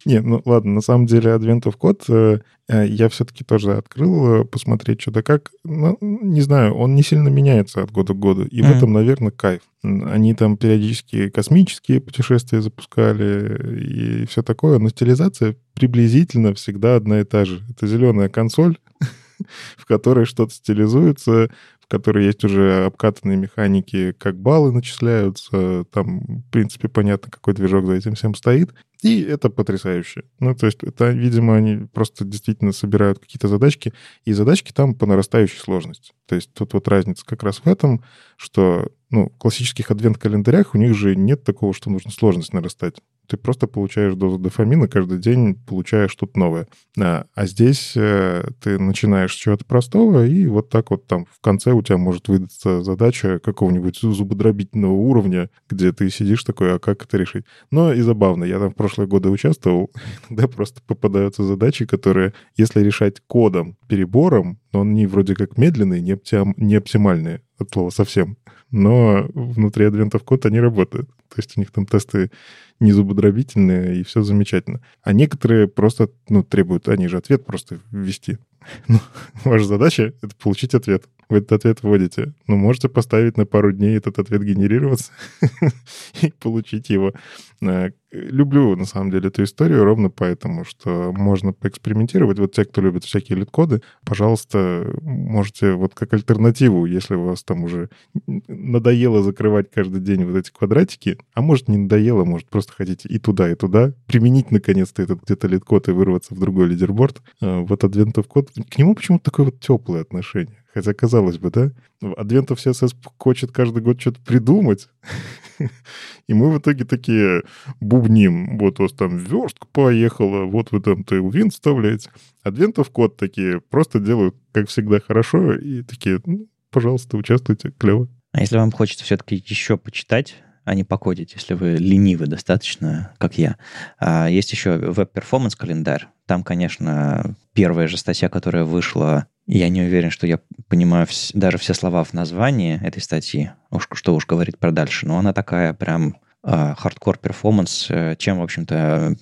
Не, ну ладно, на самом деле Advent of Code э, э, я все-таки тоже открыл посмотреть что-то как. Ну, не знаю, он не сильно меняется от года к году. И mm-hmm. в этом, наверное, кайф. Они там периодически космические путешествия запускали и все такое, но стилизация приблизительно всегда одна и та же. Это зеленая консоль, в которой что-то стилизуется, которой есть уже обкатанные механики, как баллы начисляются, там, в принципе, понятно, какой движок за этим всем стоит. И это потрясающе. Ну, то есть это, видимо, они просто действительно собирают какие-то задачки, и задачки там по нарастающей сложности. То есть тут вот разница как раз в этом, что ну, в классических адвент-календарях у них же нет такого, что нужно сложность нарастать ты просто получаешь дозу дофамина, каждый день получаешь что-то новое. А, а здесь э, ты начинаешь с чего-то простого, и вот так вот там в конце у тебя может выдаться задача какого-нибудь зубодробительного уровня, где ты сидишь такой, а как это решить? Но и забавно, я там в прошлые годы участвовал, иногда просто попадаются задачи, которые, если решать кодом, перебором, но они вроде как медленные, не, не оптимальные от слова совсем, но внутри адвентов код они работают. То есть у них там тесты не зубодробительные, и все замечательно. А некоторые просто, ну, требуют, они же ответ просто ввести. Ну, ваша задача — это получить ответ. Вы этот ответ вводите. Ну, можете поставить на пару дней этот ответ генерироваться и получить его. Э, люблю, на самом деле, эту историю ровно поэтому, что можно поэкспериментировать. Вот те, кто любит всякие лид-коды, пожалуйста, можете вот как альтернативу, если у вас там уже надоело закрывать каждый день вот эти квадратики, а может не надоело, может просто хотите и туда, и туда, применить наконец-то этот где-то LeetCode и вырваться в другой leaderboard, э, вот Advent к нему почему-то такое вот теплое отношение. Хотя, казалось бы, да? Advent of CSS хочет каждый год что-то придумать. И мы в итоге такие бубним. Вот у вас там верстка поехала, вот вы там Tailwind вставляете. Advent of Code такие просто делают, как всегда, хорошо. И такие, ну, пожалуйста, участвуйте, клево. А если вам хочется все-таки еще почитать, а не покодить, если вы ленивы достаточно, как я. А есть еще Web Performance календарь. Там, конечно, первая же статья, которая вышла я не уверен, что я понимаю даже все слова в названии этой статьи, уж, что уж говорить про дальше, но она такая прям хардкор uh, performance, uh, чем, в общем-то,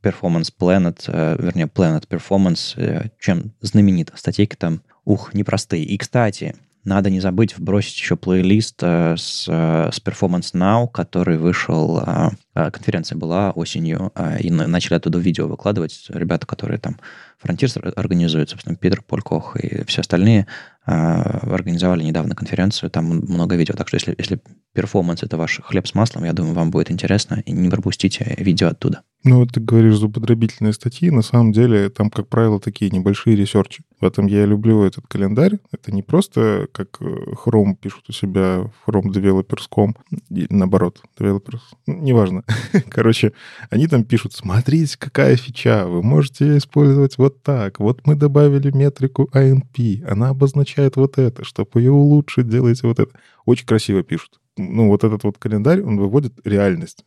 Performance Planet, uh, вернее, Planet Performance, э, чем знаменита. Статейки там, ух, непростые. И, кстати, надо не забыть вбросить еще плейлист э, с, э, с Performance Now, который вышел, э, конференция была осенью, и начали оттуда видео выкладывать. Ребята, которые там Fronteers организуют, собственно, Питер-Поль Кох и все остальные, организовали недавно конференцию, там много видео. Так что если, если перформанс — это ваш хлеб с маслом, я думаю, вам будет интересно, и не пропустите видео оттуда. Ну, вот ты говоришь зубодробительные статьи, на самом деле там, как правило, такие небольшие ресерчи. В этом я люблю этот календарь. Это не просто, как э, Chrome пишут у себя в Chrome Developers.com, и наоборот, Developers, ну, неважно. Короче, они там пишут, смотрите, какая фича, вы можете использовать вот так. Вот мы добавили метрику ANP, она обозначает вот это, чтобы ее улучшить, делайте вот это. Очень красиво пишут. Ну, вот этот вот календарь, он выводит реальность.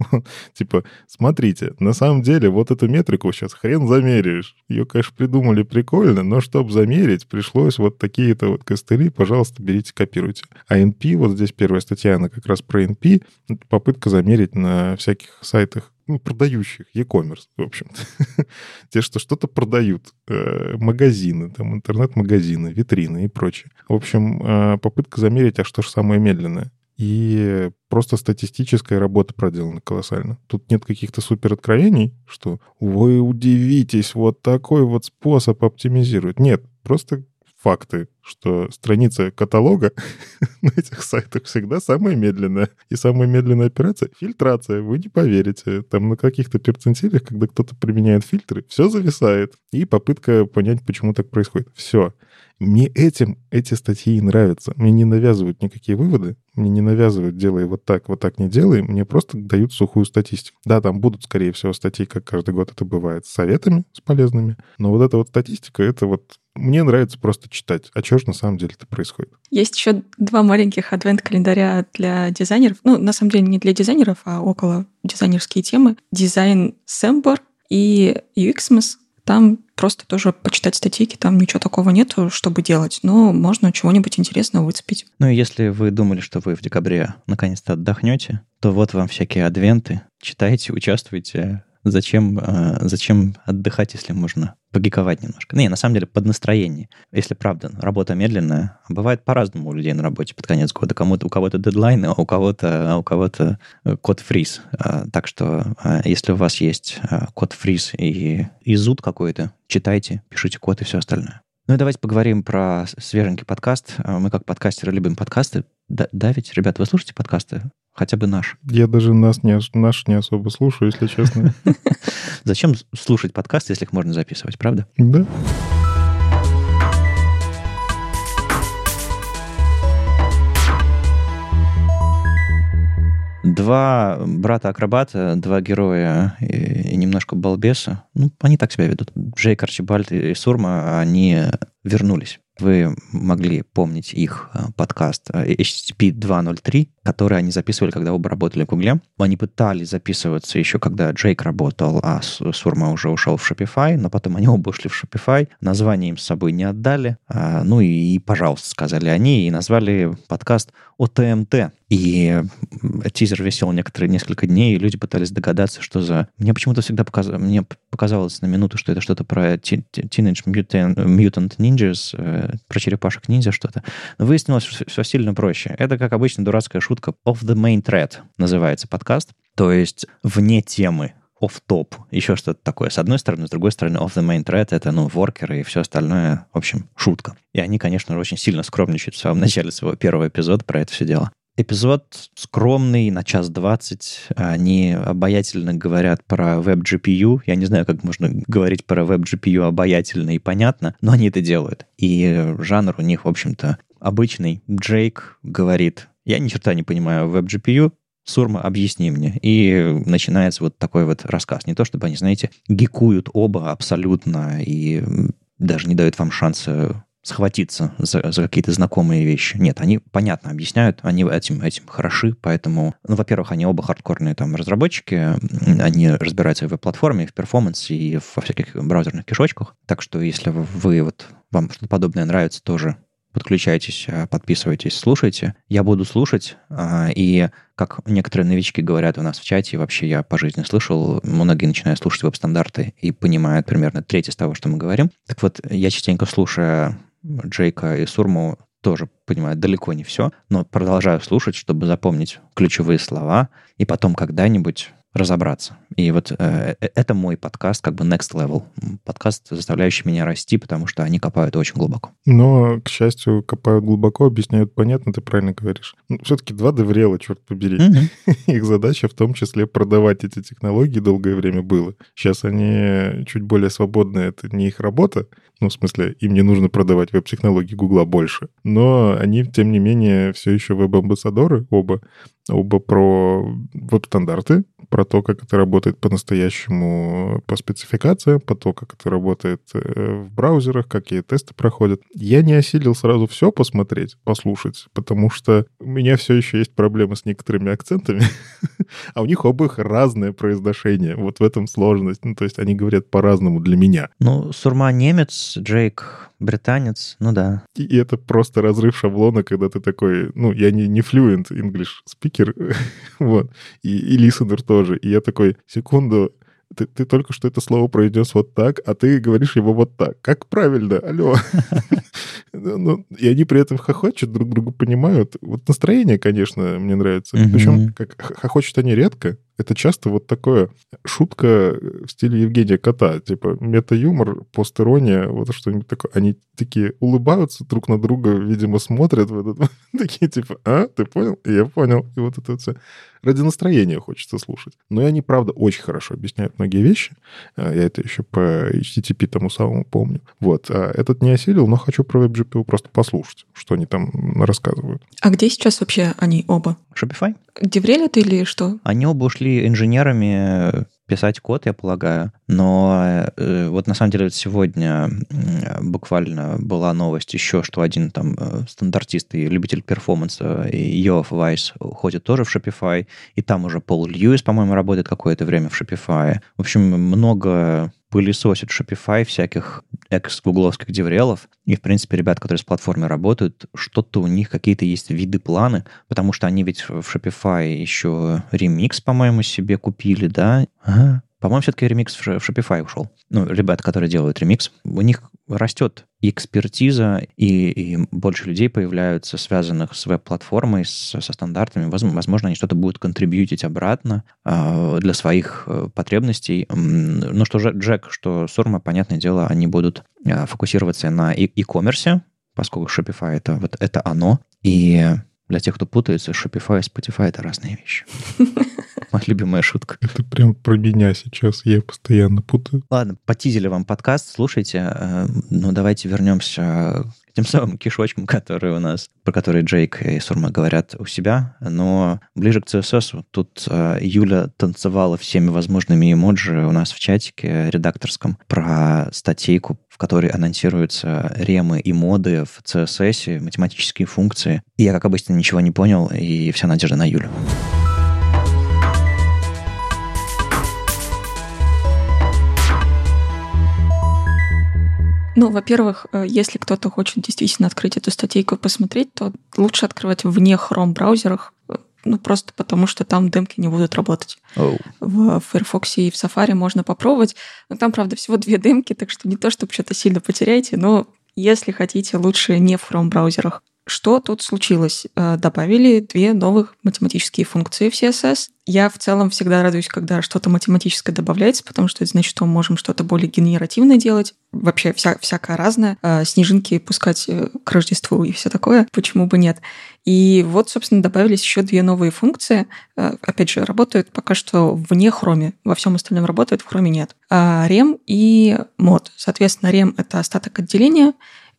Типа, смотрите, на самом деле вот эту метрику сейчас хрен замеряешь. Ее, конечно, придумали прикольно, но чтобы замерить, пришлось вот такие-то вот костыли, пожалуйста, берите, копируйте. А NP, вот здесь первая статья, она как раз про NP, попытка замерить на всяких сайтах ну, продающих, e-commerce, в общем-то. Те, что что-то продают, э, магазины, там, интернет-магазины, витрины и прочее. В общем, э, попытка замерить, а что же самое медленное и просто статистическая работа проделана колоссально. Тут нет каких-то супер откровений, что вы удивитесь, вот такой вот способ оптимизировать. Нет, просто факты, что страница каталога на этих сайтах всегда самая медленная. И самая медленная операция — фильтрация. Вы не поверите. Там на каких-то перцентилях, когда кто-то применяет фильтры, все зависает. И попытка понять, почему так происходит. Все. Мне этим эти статьи нравятся. Мне не навязывают никакие выводы, мне не навязывают, делай вот так, вот так не делай, мне просто дают сухую статистику. Да, там будут, скорее всего, статьи, как каждый год это бывает, с советами, с полезными, но вот эта вот статистика, это вот мне нравится просто читать, а что же на самом деле это происходит. Есть еще два маленьких адвент-календаря для дизайнеров. Ну, на самом деле не для дизайнеров, а около дизайнерские темы. Дизайн Сэмбор и UXMS. Там просто тоже почитать статейки, там ничего такого нету, чтобы делать, но можно чего-нибудь интересного выцепить. Ну и если вы думали, что вы в декабре наконец-то отдохнете, то вот вам всякие адвенты. Читайте, участвуйте, Зачем, э, зачем отдыхать, если можно погиковать немножко? Не, на самом деле, под настроение. Если правда, работа медленная, бывает по-разному у людей на работе под конец года. Кому-то, у кого-то дедлайны, а у кого-то, а у кого-то э, код фриз. А, так что, э, если у вас есть код фриз и, и зуд какой-то, читайте, пишите код и все остальное. Ну и давайте поговорим про свеженький подкаст. Мы как подкастеры любим подкасты. Да, да ведь, ребят, вы слушаете подкасты? Хотя бы наш. Я даже нас не, наш не особо слушаю, если честно. Зачем слушать подкасты, если их можно записывать, правда? Да. Два брата-акробата, два героя и, и немножко балбеса, ну, они так себя ведут. Джейк Арчибальд и Сурма, они вернулись вы могли помнить их э, подкаст э, HTTP 2.0.3, который они записывали, когда оба работали в Гугле. Они пытались записываться еще, когда Джейк работал, а Сурма уже ушел в Shopify, но потом они оба ушли в Shopify, название им с собой не отдали, а, ну и пожалуйста, сказали они, и назвали подкаст ОТМТ. И тизер висел некоторые несколько дней, и люди пытались догадаться, что за... Мне почему-то всегда показ... мне показалось на минуту, что это что-то про Teenage Mutant, Mutant Ninjas, э, про черепашек-ниндзя что-то. Но выяснилось все, все сильно проще. Это, как обычно, дурацкая шутка. Off the main thread называется подкаст. То есть вне темы оф-топ, еще что-то такое. С одной стороны, с другой стороны, off the main thread — это, ну, воркеры и все остальное, в общем, шутка. И они, конечно, очень сильно скромничают в самом начале своего первого эпизода про это все дело. Эпизод скромный, на час двадцать. Они обаятельно говорят про веб-GPU. Я не знаю, как можно говорить про веб-GPU обаятельно и понятно, но они это делают. И жанр у них, в общем-то, обычный. Джейк говорит, я ни черта не понимаю веб-GPU, Сурма, объясни мне. И начинается вот такой вот рассказ. Не то, чтобы они, знаете, гикуют оба абсолютно и даже не дают вам шанса схватиться за, за какие-то знакомые вещи. Нет, они понятно объясняют, они этим, этим хороши, поэтому, ну, во-первых, они оба хардкорные там разработчики, они разбираются и в платформе, и в перформансе, и во всяких браузерных кишочках. Так что если вы вот вам что-то подобное нравится, тоже подключайтесь, а, подписывайтесь, слушайте. Я буду слушать, а, и как некоторые новички говорят у нас в чате, вообще я по жизни слышал, многие начинают слушать веб-стандарты и понимают примерно треть из того, что мы говорим. Так вот, я частенько слушаю Джейка и Сурму тоже понимаю далеко не все, но продолжаю слушать, чтобы запомнить ключевые слова, и потом когда-нибудь разобраться. И вот э, э, это мой подкаст, как бы next level. Подкаст, заставляющий меня расти, потому что они копают очень глубоко. Но, к счастью, копают глубоко, объясняют понятно, ты правильно говоришь. Ну, все-таки два деврела, черт побери. Mm-hmm. Их задача в том числе продавать эти технологии долгое время было. Сейчас они чуть более свободны, это не их работа, ну, в смысле, им не нужно продавать веб-технологии Гугла больше. Но они, тем не менее, все еще веб-амбассадоры, оба, оба про веб-стандарты, про то, как это работает по-настоящему по спецификациям, по то, как это работает э, в браузерах, какие тесты проходят. Я не осилил сразу все посмотреть, послушать, потому что у меня все еще есть проблемы с некоторыми акцентами, а у них оба их разное произношение. Вот в этом сложность. Ну, то есть они говорят по-разному для меня. Ну, Сурма немец, Джейк британец, ну да. И, и это просто разрыв шаблона, когда ты такой, ну, я не, не fluent English speaker, вот, и, и listener тоже. И я такой, секунду, ты, ты только что это слово произнес вот так, а ты говоришь его вот так. Как правильно? Алло. Ну, ну, и они при этом хохочут, друг друга понимают. Вот настроение, конечно, мне нравится. Причем как хохочут они редко. Это часто вот такое шутка в стиле Евгения Кота, типа мета-юмор, постерония, вот что-нибудь такое. Они такие улыбаются друг на друга, видимо, смотрят в этот... Такие типа, а, ты понял? Я понял. И вот это все. Ради настроения хочется слушать. Но и они, правда, очень хорошо объясняют многие вещи. А, я это еще по HTTP тому самому помню. Вот. А этот не осилил, но хочу про WebGPU просто послушать, что они там рассказывают. А где сейчас вообще они оба? Shopify? Деврели это или что? Они оба ушли инженерами писать код, я полагаю. Но э, вот на самом деле сегодня э, буквально была новость еще, что один там э, стандартист и любитель перформанса, Йоф Вайс, уходит тоже в Shopify, и там уже Пол Льюис, по-моему, работает какое-то время в Shopify. В общем, много пылесосит Shopify всяких экс-гугловских деврелов. И, в принципе, ребят, которые с платформой работают, что-то у них какие-то есть виды, планы, потому что они ведь в Shopify еще ремикс, по-моему, себе купили, да? Ага. По-моему, все-таки ремикс в Shopify ушел. Ну, ребята, которые делают ремикс, у них растет экспертиза, и, и больше людей появляются, связанных с веб-платформой, с, со стандартами. Возможно, они что-то будут контрибьютить обратно э, для своих э, потребностей. Ну, что Джек, что Сурма, понятное дело, они будут э, фокусироваться на e-commerce, поскольку Shopify это вот это оно. И для тех, кто путается, Shopify и Spotify — это разные вещи. Моя любимая шутка. Это прям про меня сейчас, я постоянно путаю. Ладно, потизили вам подкаст, слушайте. Э, ну, давайте вернемся к тем самым кишочкам, которые у нас, про которые Джейк и Сурма говорят у себя. Но ближе к CSS тут э, Юля танцевала всеми возможными эмоджи у нас в чатике редакторском про статейку которой анонсируются ремы и моды в CSS, математические функции. И я, как обычно, ничего не понял, и вся надежда на Юлю. Ну, во-первых, э, если кто-то хочет действительно открыть эту статейку и посмотреть, то лучше открывать вне Chrome браузерах, ну, просто потому что там демки не будут работать. Oh. В Firefox и в Safari можно попробовать. Но там, правда, всего две демки, так что не то, чтобы что-то сильно потеряете, но если хотите, лучше не в Chrome браузерах. Что тут случилось? Э, добавили две новых математические функции в CSS. Я в целом всегда радуюсь, когда что-то математическое добавляется, потому что это значит, что мы можем что-то более генеративное делать. Вообще вся, всякое разное. Э, снежинки пускать э, к Рождеству и все такое. Почему бы нет? И вот, собственно, добавились еще две новые функции. Опять же, работают пока что вне хроме. Во всем остальном работают, в хроме нет. Рем и мод. Соответственно, рем — это остаток отделения.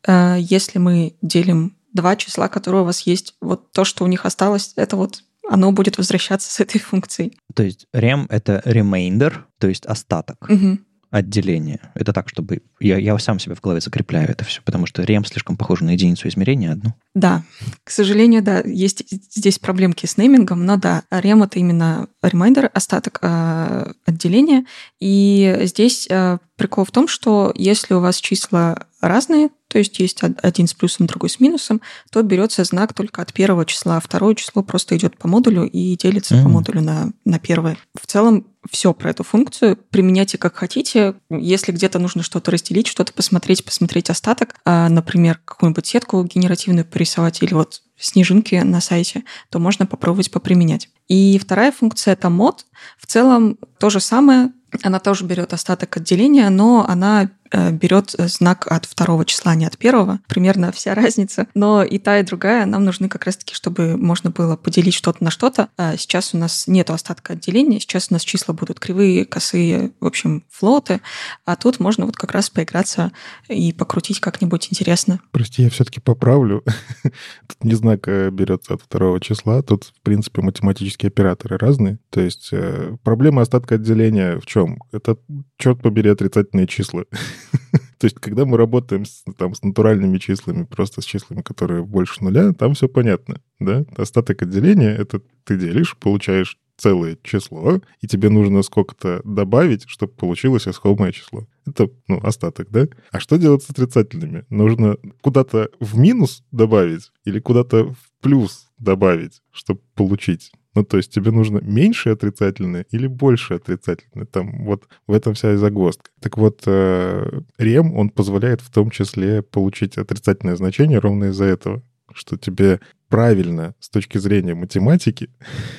Если мы делим два числа, которые у вас есть. Вот то, что у них осталось, это вот оно будет возвращаться с этой функцией. То есть rem — это remainder, то есть остаток. Угу отделение. Это так, чтобы... Я, я сам себе в голове закрепляю это все, потому что рем слишком похож на единицу измерения одну. Да, к сожалению, да, есть здесь проблемки с неймингом, но да, рем — это именно reminder, остаток э, отделения. И здесь э, прикол в том, что если у вас числа разные, то есть есть один с плюсом, другой с минусом, то берется знак только от первого числа, а второе число просто идет по модулю и делится mm-hmm. по модулю на, на первое. В целом все про эту функцию. Применяйте как хотите. Если где-то нужно что-то разделить, что-то посмотреть, посмотреть остаток, а, например, какую-нибудь сетку генеративную порисовать или вот снежинки на сайте, то можно попробовать поприменять. И вторая функция — это мод — В целом то же самое, она тоже берет остаток отделения, но она Э, берет знак от второго числа, а не от первого. Примерно вся разница. Но и та, и другая нам нужны как раз-таки, чтобы можно было поделить что-то на что-то. А сейчас у нас нет остатка отделения, сейчас у нас числа будут кривые, косые, в общем, флоты. А тут можно вот как раз поиграться и покрутить как-нибудь интересно. Прости, я все-таки поправлю. Тут не знак э, берется от второго числа, тут, в принципе, математические операторы разные. То есть э, проблема остатка отделения в чем? Это, черт побери, отрицательные числа. То есть, когда мы работаем с, там, с натуральными числами, просто с числами, которые больше нуля, там все понятно, да? Остаток отделения — это ты делишь, получаешь целое число, и тебе нужно сколько-то добавить, чтобы получилось исходное число. Это, ну, остаток, да? А что делать с отрицательными? Нужно куда-то в минус добавить или куда-то в плюс добавить, чтобы получить ну, то есть тебе нужно меньше отрицательное или больше отрицательное. Там вот в этом вся и загвоздка. Так вот, э, рем, он позволяет в том числе получить отрицательное значение ровно из-за этого, что тебе правильно с точки зрения математики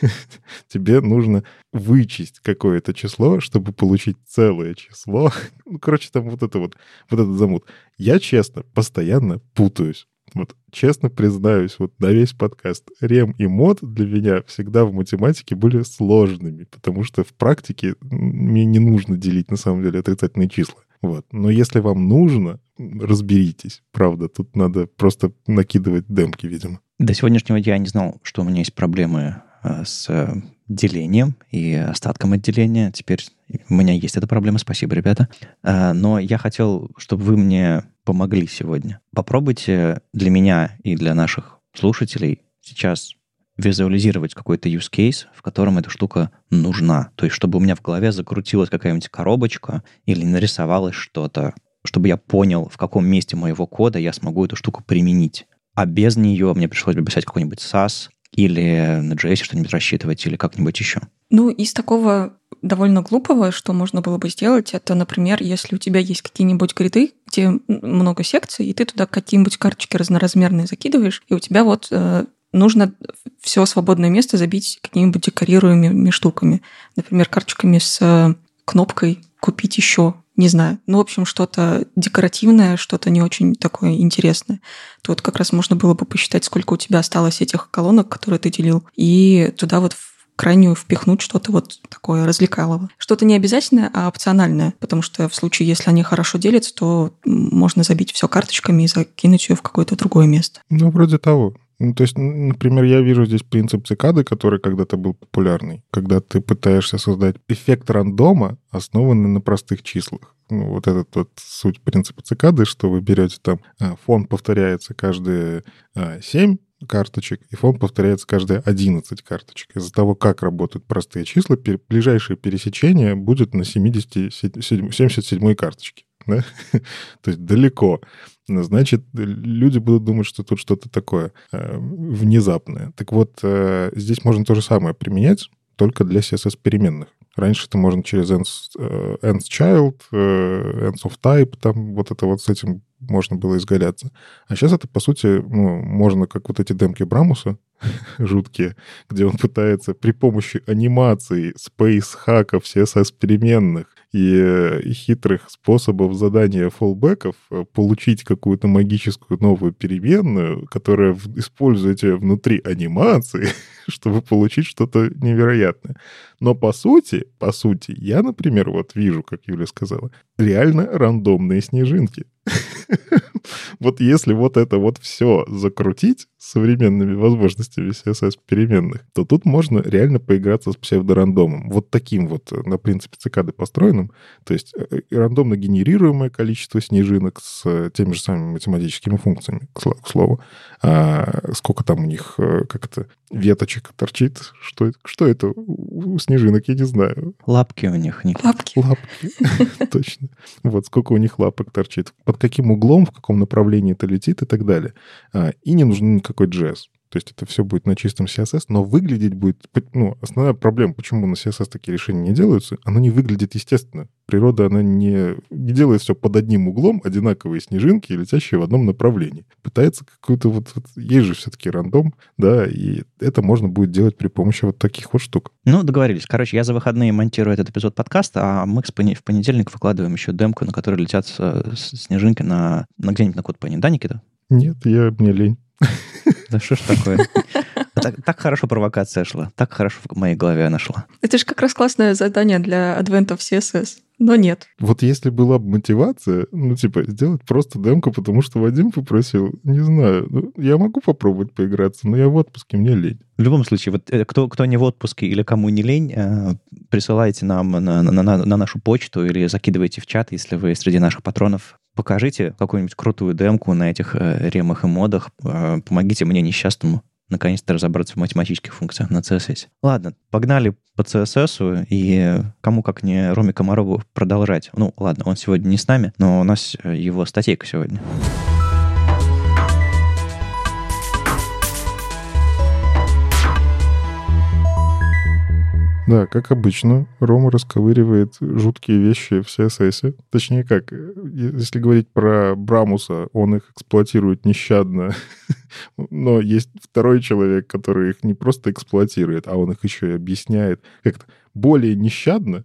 тебе нужно вычесть какое-то число, чтобы получить целое число. Ну, короче, там вот это вот, вот этот замут. Я, честно, постоянно путаюсь. Вот честно признаюсь, вот на весь подкаст рем и мод для меня всегда в математике были сложными, потому что в практике мне не нужно делить на самом деле отрицательные числа. Вот. Но если вам нужно, разберитесь. Правда, тут надо просто накидывать демки, видимо. До сегодняшнего дня я не знал, что у меня есть проблемы э, с э, делением и остатком отделения. Теперь у меня есть эта проблема, спасибо, ребята. Э, но я хотел, чтобы вы мне помогли сегодня. Попробуйте для меня и для наших слушателей сейчас визуализировать какой-то use case, в котором эта штука нужна. То есть, чтобы у меня в голове закрутилась какая-нибудь коробочка или нарисовалось что-то, чтобы я понял, в каком месте моего кода я смогу эту штуку применить. А без нее мне пришлось бы писать какой-нибудь SAS или на JS что-нибудь рассчитывать или как-нибудь еще. Ну, из такого довольно глупого, что можно было бы сделать, это, например, если у тебя есть какие-нибудь гриды, где много секций, и ты туда какие-нибудь карточки разноразмерные закидываешь, и у тебя вот э, нужно все свободное место забить какими-нибудь декорируемыми штуками. Например, карточками с э, кнопкой «Купить еще», не знаю. Ну, в общем, что-то декоративное, что-то не очень такое интересное. Тут как раз можно было бы посчитать, сколько у тебя осталось этих колонок, которые ты делил, и туда вот крайнюю впихнуть что-то вот такое развлекалово. Что-то не обязательное, а опциональное, потому что в случае, если они хорошо делятся, то можно забить все карточками и закинуть ее в какое-то другое место. Ну, вроде того. Ну, то есть, например, я вижу здесь принцип цикады, который когда-то был популярный, когда ты пытаешься создать эффект рандома, основанный на простых числах. Ну, вот этот вот суть принципа цикады, что вы берете там, а, фон повторяется каждые 7 а, карточек, и фон повторяется каждые 11 карточек. Из-за того, как работают простые числа, ближайшее пересечение будет на 70, 77 карточке. Да? То есть далеко значит, люди будут думать, что тут что-то такое э, внезапное. Так вот, э, здесь можно то же самое применять, только для CSS-переменных. Раньше это можно через ends, э, ends child, ends of type, там вот это вот с этим можно было изгаляться. А сейчас это, по сути, ну, можно, как вот эти демки Брамуса, жуткие, где он пытается при помощи анимации, спейс-хаков, CSS-переменных и э, хитрых способов задания фоллбеков э, получить какую-то магическую новую переменную, которая используете внутри анимации, чтобы получить что-то невероятное. Но по сути, по сути, я, например, вот вижу, как Юля сказала, реально рандомные снежинки. Вот если вот это вот все закрутить современными возможностями CSS переменных, то тут можно реально поиграться с псевдорандомом. Вот таким вот на принципе цикады построенным. То есть э, рандомно генерируемое количество снежинок с теми же самыми математическими функциями, к слову. А сколько там у них, э, как это, веточек торчит? Что это, что это у снежинок? Я не знаю. Лапки у них. Не... Лапки. Лапки, точно. Вот сколько у них лапок торчит. Под каким углом, в каком направлении это летит и так далее. А, и не нужен никакой JS. То есть это все будет на чистом CSS, но выглядеть будет... Ну, основная проблема, почему на CSS такие решения не делаются, оно не выглядит естественно природа, она не, не делает все под одним углом, одинаковые снежинки, летящие в одном направлении. Пытается какую-то вот... вот есть же все-таки рандом, да, и это можно будет делать при помощи вот таких вот штук. Ну, договорились. Короче, я за выходные монтирую этот эпизод подкаста, а мы в понедельник выкладываем еще демку, на которой летят снежинки на, на где-нибудь на Кодпене. Да, Никита? Нет, я, мне лень. Да что ж такое? Так, так хорошо провокация шла. Так хорошо в моей голове она шла. Это же как раз классное задание для адвентов CSS. Но нет. Вот если была бы мотивация, ну, типа, сделать просто демку, потому что Вадим попросил, не знаю, ну, я могу попробовать поиграться, но я в отпуске, мне лень. В любом случае, вот э, кто, кто не в отпуске или кому не лень, э, присылайте нам на, на, на, на нашу почту или закидывайте в чат, если вы среди наших патронов покажите какую-нибудь крутую демку на этих э, ремах и модах, э, помогите мне несчастному наконец-то разобраться в математических функциях на CSS. Ладно, погнали по CSS, и кому как не Роме Комарову продолжать. Ну, ладно, он сегодня не с нами, но у нас его статейка сегодня. Да, как обычно, Рома расковыривает жуткие вещи в CSS. Точнее как, если говорить про Брамуса, он их эксплуатирует нещадно. Но есть второй человек, который их не просто эксплуатирует, а он их еще и объясняет как-то более нещадно,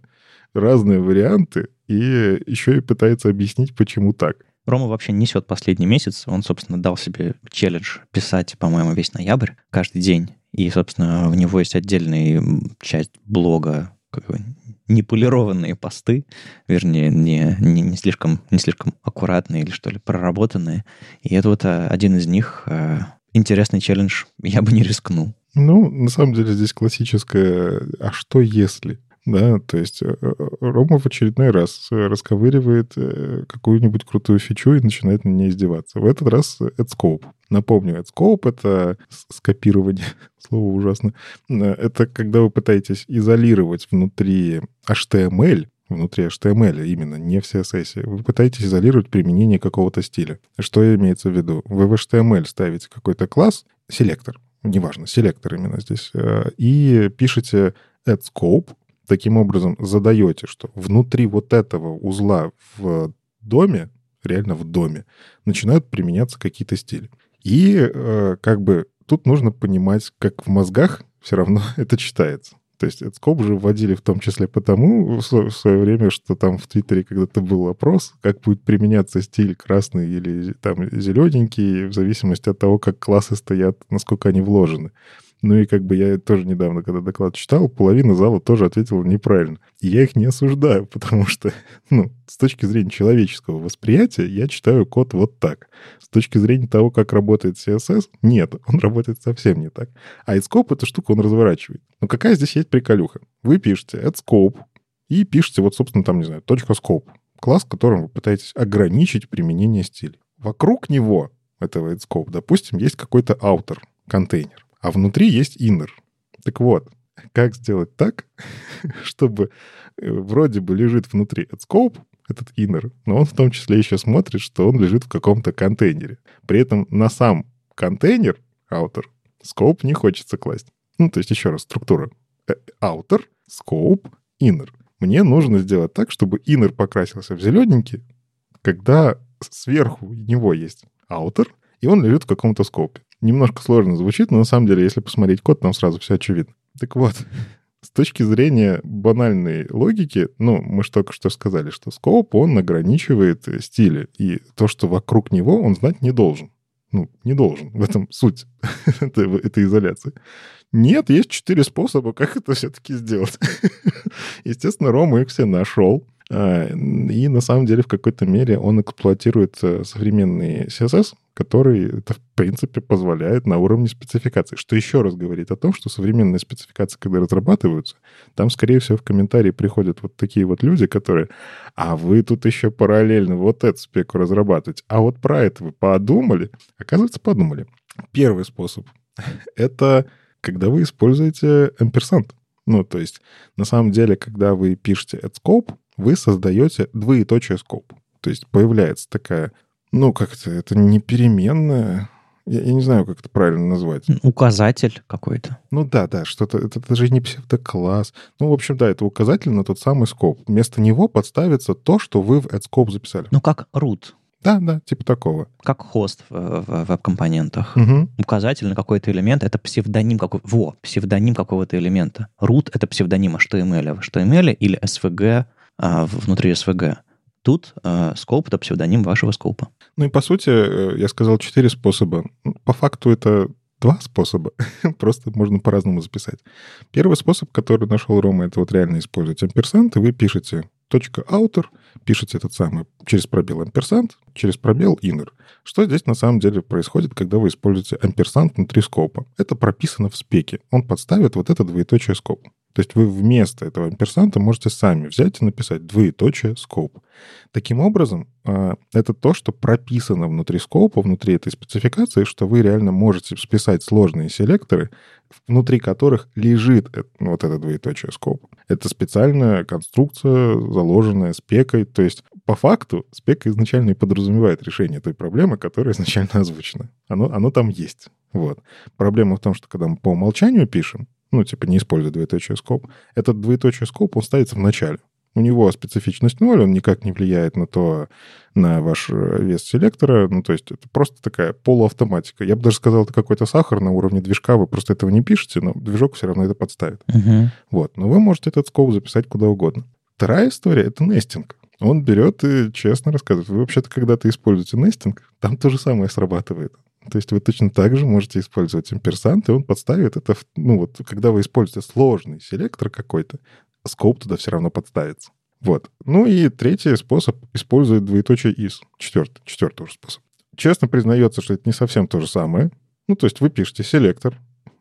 разные варианты, и еще и пытается объяснить, почему так. Рома вообще несет последний месяц. Он, собственно, дал себе челлендж писать, по-моему, весь ноябрь, каждый день. И, собственно, в него есть отдельная часть блога, как бы неполированные посты, вернее, не, не, не, слишком, не слишком аккуратные или, что ли, проработанные. И это вот а, один из них. А, интересный челлендж. Я бы не рискнул. Ну, на самом деле здесь классическое «а что если?». Да, то есть э, э, Рома в очередной раз расковыривает э, какую-нибудь крутую фичу и начинает на ней издеваться. В этот раз AdScope. Напомню, AdScope — это скопирование, слово ужасно. Это когда вы пытаетесь изолировать внутри HTML, внутри HTML именно, не в CSS. Вы пытаетесь изолировать применение какого-то стиля. Что имеется в виду? Вы в HTML ставите какой-то класс, селектор, неважно, селектор именно здесь, и пишете AdScope, таким образом задаете, что внутри вот этого узла в доме, реально в доме, начинают применяться какие-то стили. И э, как бы тут нужно понимать, как в мозгах все равно это читается. То есть этот скоп же вводили в том числе потому в свое время, что там в Твиттере когда-то был опрос, как будет применяться стиль красный или там зелененький, в зависимости от того, как классы стоят, насколько они вложены. Ну и как бы я тоже недавно, когда доклад читал, половина зала тоже ответила неправильно. И я их не осуждаю, потому что, ну, с точки зрения человеческого восприятия, я читаю код вот так. С точки зрения того, как работает CSS, нет, он работает совсем не так. А scope эту штуку он разворачивает. Но какая здесь есть приколюха? Вы пишете scope и пишете вот, собственно, там, не знаю, точка .scope. Класс, которым вы пытаетесь ограничить применение стилей. Вокруг него, этого scope, допустим, есть какой-то аутер, контейнер а внутри есть inner. Так вот, как сделать так, чтобы э, вроде бы лежит внутри AdScope, этот inner, но он в том числе еще смотрит, что он лежит в каком-то контейнере. При этом на сам контейнер, outer, scope не хочется класть. Ну, то есть еще раз, структура. Outer, scope, inner. Мне нужно сделать так, чтобы inner покрасился в зелененький, когда сверху него есть outer, и он лежит в каком-то скопе. Немножко сложно звучит, но на самом деле, если посмотреть код, там сразу все очевидно. Так вот, с точки зрения банальной логики, ну, мы же только что сказали, что скоп, он ограничивает стили, и то, что вокруг него, он знать не должен. Ну, не должен. В этом суть этой, этой изоляции. Нет, есть четыре способа, как это все-таки сделать. Естественно, Рома их все нашел. А, и на самом деле в какой-то мере он эксплуатирует э, современный CSS, который это, в принципе, позволяет на уровне спецификации. Что еще раз говорит о том, что современные спецификации, когда разрабатываются, там, скорее всего, в комментарии приходят вот такие вот люди, которые, а вы тут еще параллельно вот эту спеку разрабатываете, а вот про это вы подумали? Оказывается, подумали. Первый способ — это когда вы используете ampersand. Ну, то есть, на самом деле, когда вы пишете at scope, вы создаете двоеточие scope. То есть появляется такая, ну, как-то это не переменная, Я, я не знаю, как это правильно назвать. Указатель какой-то. Ну да, да, что-то, это, это же не псевдокласс. Ну, в общем, да, это указатель на тот самый скоп. Вместо него подставится то, что вы в AdScope записали. Ну, как root. Да, да, типа такого. Как хост в, в веб-компонентах. Мгм. Указатель на какой-то элемент — это псевдоним какой Во, псевдоним какого-то элемента. Root — это псевдоним HTML в HTML или SVG а, внутри SVG. Тут а, scope — это псевдоним вашего скопа. Ну и по сути, э, я сказал четыре способа. Ну, По факту это два способа. Просто можно по-разному записать. Первый способ, который нашел Рома, это вот реально использовать амперсант, и вы пишете .outer, пишете этот самый через пробел амперсант, через пробел inner. Что здесь на самом деле происходит, когда вы используете амперсант внутри скопа? Это прописано в спеке. Он подставит вот это двоеточие скоп. То есть вы вместо этого амперсанта можете сами взять и написать двоеточие скоп. Таким образом, а, это то, что прописано внутри скопа, внутри этой спецификации, что вы реально можете списать сложные селекторы, внутри которых лежит вот это двоеточие скоп. Это специальная конструкция, заложенная спекой. То есть, по факту, спека изначально и подразумевает решение той проблемы, которая изначально озвучена. Оно, оно там есть. Вот. Проблема в том, что когда мы по умолчанию пишем, ну, типа, не используя двоеточие скоп, этот двоеточие скоп, он ставится в начале. У него специфичность ноль, он никак не влияет на то, на ваш э, вес селектора. Ну, то есть это просто такая полуавтоматика. Я бы даже сказал, это какой-то сахар на уровне движка. Вы просто этого не пишете, но движок все равно это подставит. Мгм. Вот. Но вы можете этот скоп записать куда угодно. Вторая история — это нестинг. Он берет и честно рассказывает. Вы вообще-то когда-то используете нестинг, там то же самое срабатывает. То есть вы точно так же можете использовать имперсант, и он подставит это, в- ну вот, когда вы используете сложный селектор какой-то, скоп туда все равно подставится. Вот. Ну и третий способ использует двоеточие из. Четвертый, четвертый уже способ. Честно признается, что это не совсем то же самое. Ну, то есть вы пишете селектор,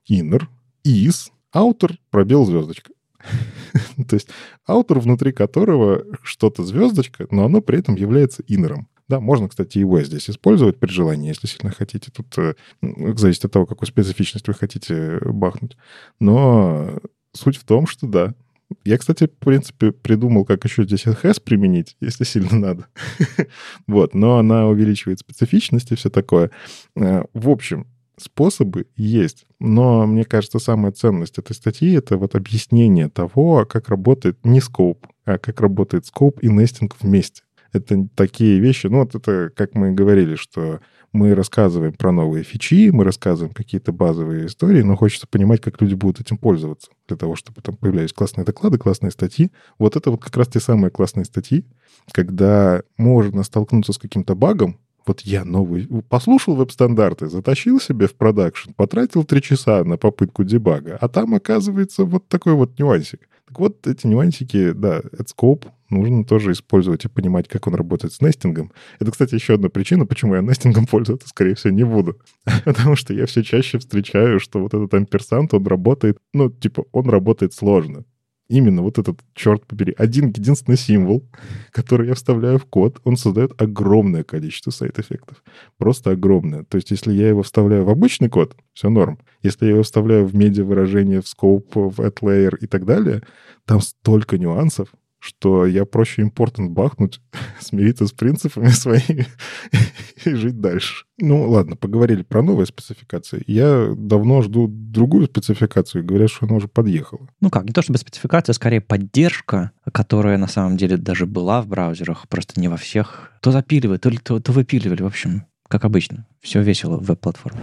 inner, is, outer, пробел, звездочка. То есть аутор, внутри которого что-то звездочка, но оно при этом является иннером. Да, можно, кстати, его здесь использовать при желании, если сильно хотите. Тут э, м, зависит от того, какую специфичность вы хотите бахнуть. Но суть в том, что да. Я, кстати, в принципе, придумал, как еще здесь has применить, если сильно надо. Вот, но она увеличивает специфичность и все такое. Э, В общем, способы есть, но мне кажется, самая ценность этой статьи — это вот объяснение того, как работает не скоп, а как работает скоп и нестинг вместе. Это такие вещи, ну вот это, как мы говорили, что мы рассказываем про новые фичи, мы рассказываем какие-то базовые истории, но хочется понимать, как люди будут этим пользоваться, для того, чтобы там появлялись классные доклады, классные статьи. Вот это вот как раз те самые классные статьи, когда можно столкнуться с каким-то багом, вот я новый послушал веб-стандарты, затащил себе в продакшн, потратил три часа на попытку дебага, а там оказывается вот такой вот нюансик. Так вот, эти нюансики, да, AdScope нужно тоже использовать и понимать, как он работает с нестингом. Это, кстати, еще одна причина, почему я нестингом пользоваться, скорее всего, не буду. Потому что я все чаще встречаю, что вот этот амперсант, он работает, ну, типа, он работает сложно. Именно вот этот, черт побери, один единственный символ, который я вставляю в код, он создает огромное количество сайт-эффектов. Просто огромное. То есть, если я его вставляю в обычный код, все норм. Если я его вставляю в медиа-выражение, в scope, в layer и так далее, там столько нюансов, что я проще импортант бахнуть, смириться с принципами своими и жить дальше. Ну, ладно, поговорили про новые спецификации. Я давно жду другую спецификацию, говорят, что она уже подъехала. Ну как, не то чтобы спецификация, скорее поддержка, которая на самом деле даже была в браузерах, просто не во всех. То запиливали, то, то, то выпиливали, в общем, как обычно. Все весело в веб-платформе.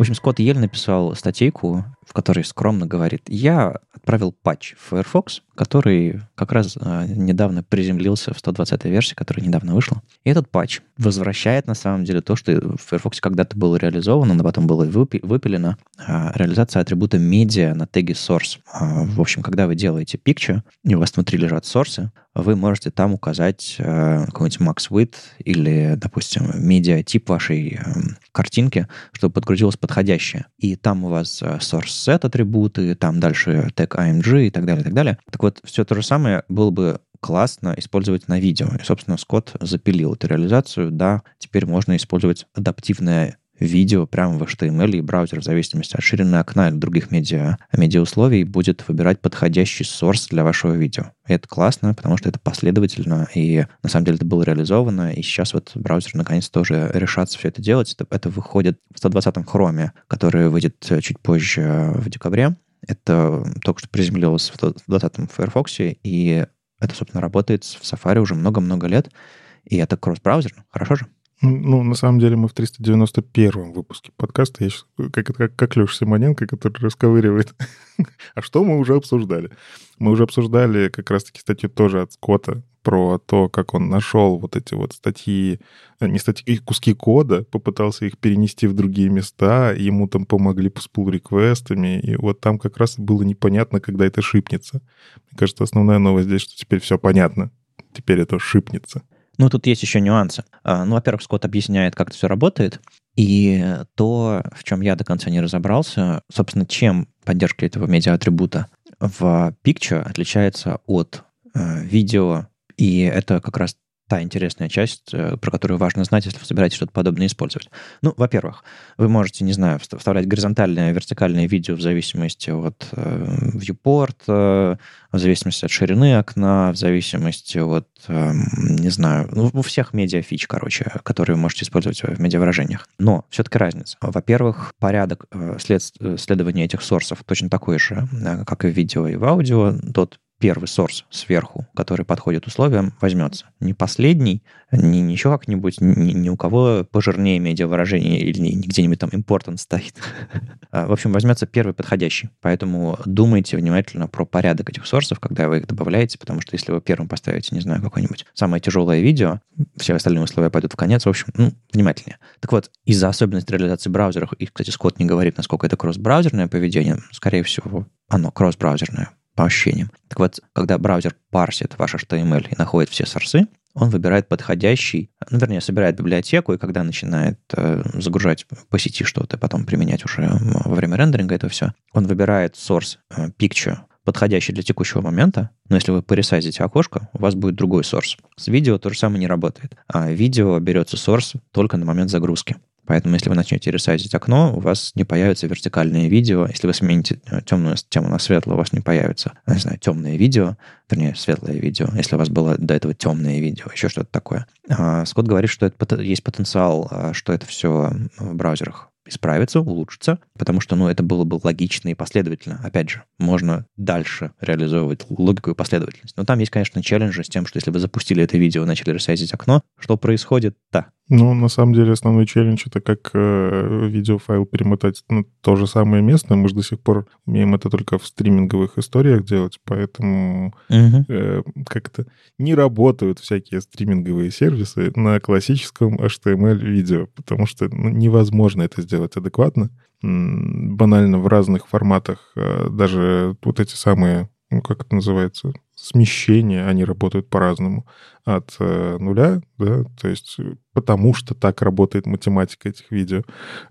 В общем, Скотт Ель написал статейку, в которой скромно говорит, я отправил патч в Firefox, который как раз э, недавно приземлился в 120 версии, которая недавно вышла. И этот патч возвращает на самом деле то, что в Firefox когда-то было реализовано, но потом было выпи- выпилено, а, реализация атрибута медиа на теге source. А, в общем, когда вы делаете picture, и у вас внутри лежат сорсы, вы можете там указать э, какой-нибудь max width или, допустим, медиа тип вашей э, картинки, чтобы подгрузилось подходящее. И там у вас э, source set атрибуты, там дальше тег img и так далее, и так далее. Так вот, все то же самое было бы классно использовать на видео. И, собственно, Скотт запилил эту реализацию. Да, теперь можно использовать адаптивное видео прямо в HTML, и браузер в зависимости от ширины окна или других медиа, медиа-условий будет выбирать подходящий сорс для вашего видео. И это классно, потому что это последовательно, и на самом деле это было реализовано, и сейчас вот браузер наконец тоже решатся все это делать. Это, это выходит в 120-м хроме, который выйдет чуть позже в декабре. Это только что приземлилось в 20-м Firefox, и это, собственно, работает в Safari уже много-много лет. И это кросс-браузер. Хорошо же? Ну, на самом деле мы в 391 выпуске подкаста, я сейчас, как, как, как Леша Симоненко, который расковыривает. а что мы уже обсуждали? Мы уже обсуждали как раз-таки статью тоже от Скотта про то, как он нашел вот эти вот статьи, э, не статьи, куски кода, попытался их перенести в другие места, ему там помогли с pull-реквестами, и вот там как раз было непонятно, когда это шипнется. Мне кажется, основная новость здесь, что теперь все понятно. Теперь это шипнется. Ну, тут есть еще нюансы. А, ну, во-первых, Скотт объясняет, как это все работает, и то, в чем я до конца не разобрался, собственно, чем поддержка этого медиа-атрибута в Picture отличается от э, видео, и это как раз та интересная часть, э, про которую важно знать, если вы собираетесь что-то подобное использовать. Ну, во-первых, вы можете, не знаю, вставлять горизонтальное, вертикальное видео в зависимости от э, viewport, э, в зависимости от ширины окна, в зависимости от, э, не знаю, ну, у всех медиафич, короче, которые вы можете использовать в медиавыражениях. Но все-таки разница. Во-первых, порядок э, след, следования этих сорсов точно такой же, э, как и в видео и в аудио. Тот первый сорс сверху, который подходит условиям, возьмется. Не последний, не, не еще как-нибудь, ни, ни у кого пожирнее медиавыражение или не, где-нибудь там important стоит. А, в общем, возьмется первый подходящий. Поэтому думайте внимательно про порядок этих сорсов, когда вы их добавляете, потому что если вы первым поставите, не знаю, какое-нибудь самое тяжелое видео, все остальные условия пойдут в конец. В общем, ну, внимательнее. Так вот, из-за особенностей реализации браузеров, и, кстати, Скотт не говорит, насколько это кросс-браузерное поведение, скорее всего, оно кросс-браузерное по ощущениям. Так вот, когда браузер парсит ваш HTML и находит все сорсы, он выбирает подходящий, ну, вернее, собирает библиотеку, и когда начинает э, загружать по сети что-то, потом применять уже во время рендеринга это все, он выбирает source э, picture, подходящий для текущего момента, но если вы поресайзите окошко, у вас будет другой source. С видео то же самое не работает. А видео берется source только на момент загрузки. Поэтому, если вы начнете ресайзить окно, у вас не появится вертикальное видео. Если вы смените темную тему на светлую, у вас не появится, не знаю, темное видео, вернее, светлое видео. Если у вас было до этого темное видео, еще что-то такое. А, Скотт говорит, что это, есть потенциал, а, что это все в браузерах исправится, улучшится, потому что, ну, это было бы логично и последовательно. Опять же, можно дальше реализовывать логику и последовательность. Но там есть, конечно, челленджи с тем, что если вы запустили это видео и начали ресайзить окно, что происходит? Ну, на самом деле, основной челлендж это как э, видеофайл перемотать на то же самое место. Мы же до сих пор умеем это только в стриминговых историях делать, поэтому uh-huh. э, как-то не работают всякие стриминговые сервисы на классическом HTML-видео, потому что ну, невозможно это сделать адекватно. Банально в разных форматах э, даже вот эти самые, ну, как это называется, смещения, они работают по-разному от э, нуля, да, то есть э, потому что так работает математика этих видео.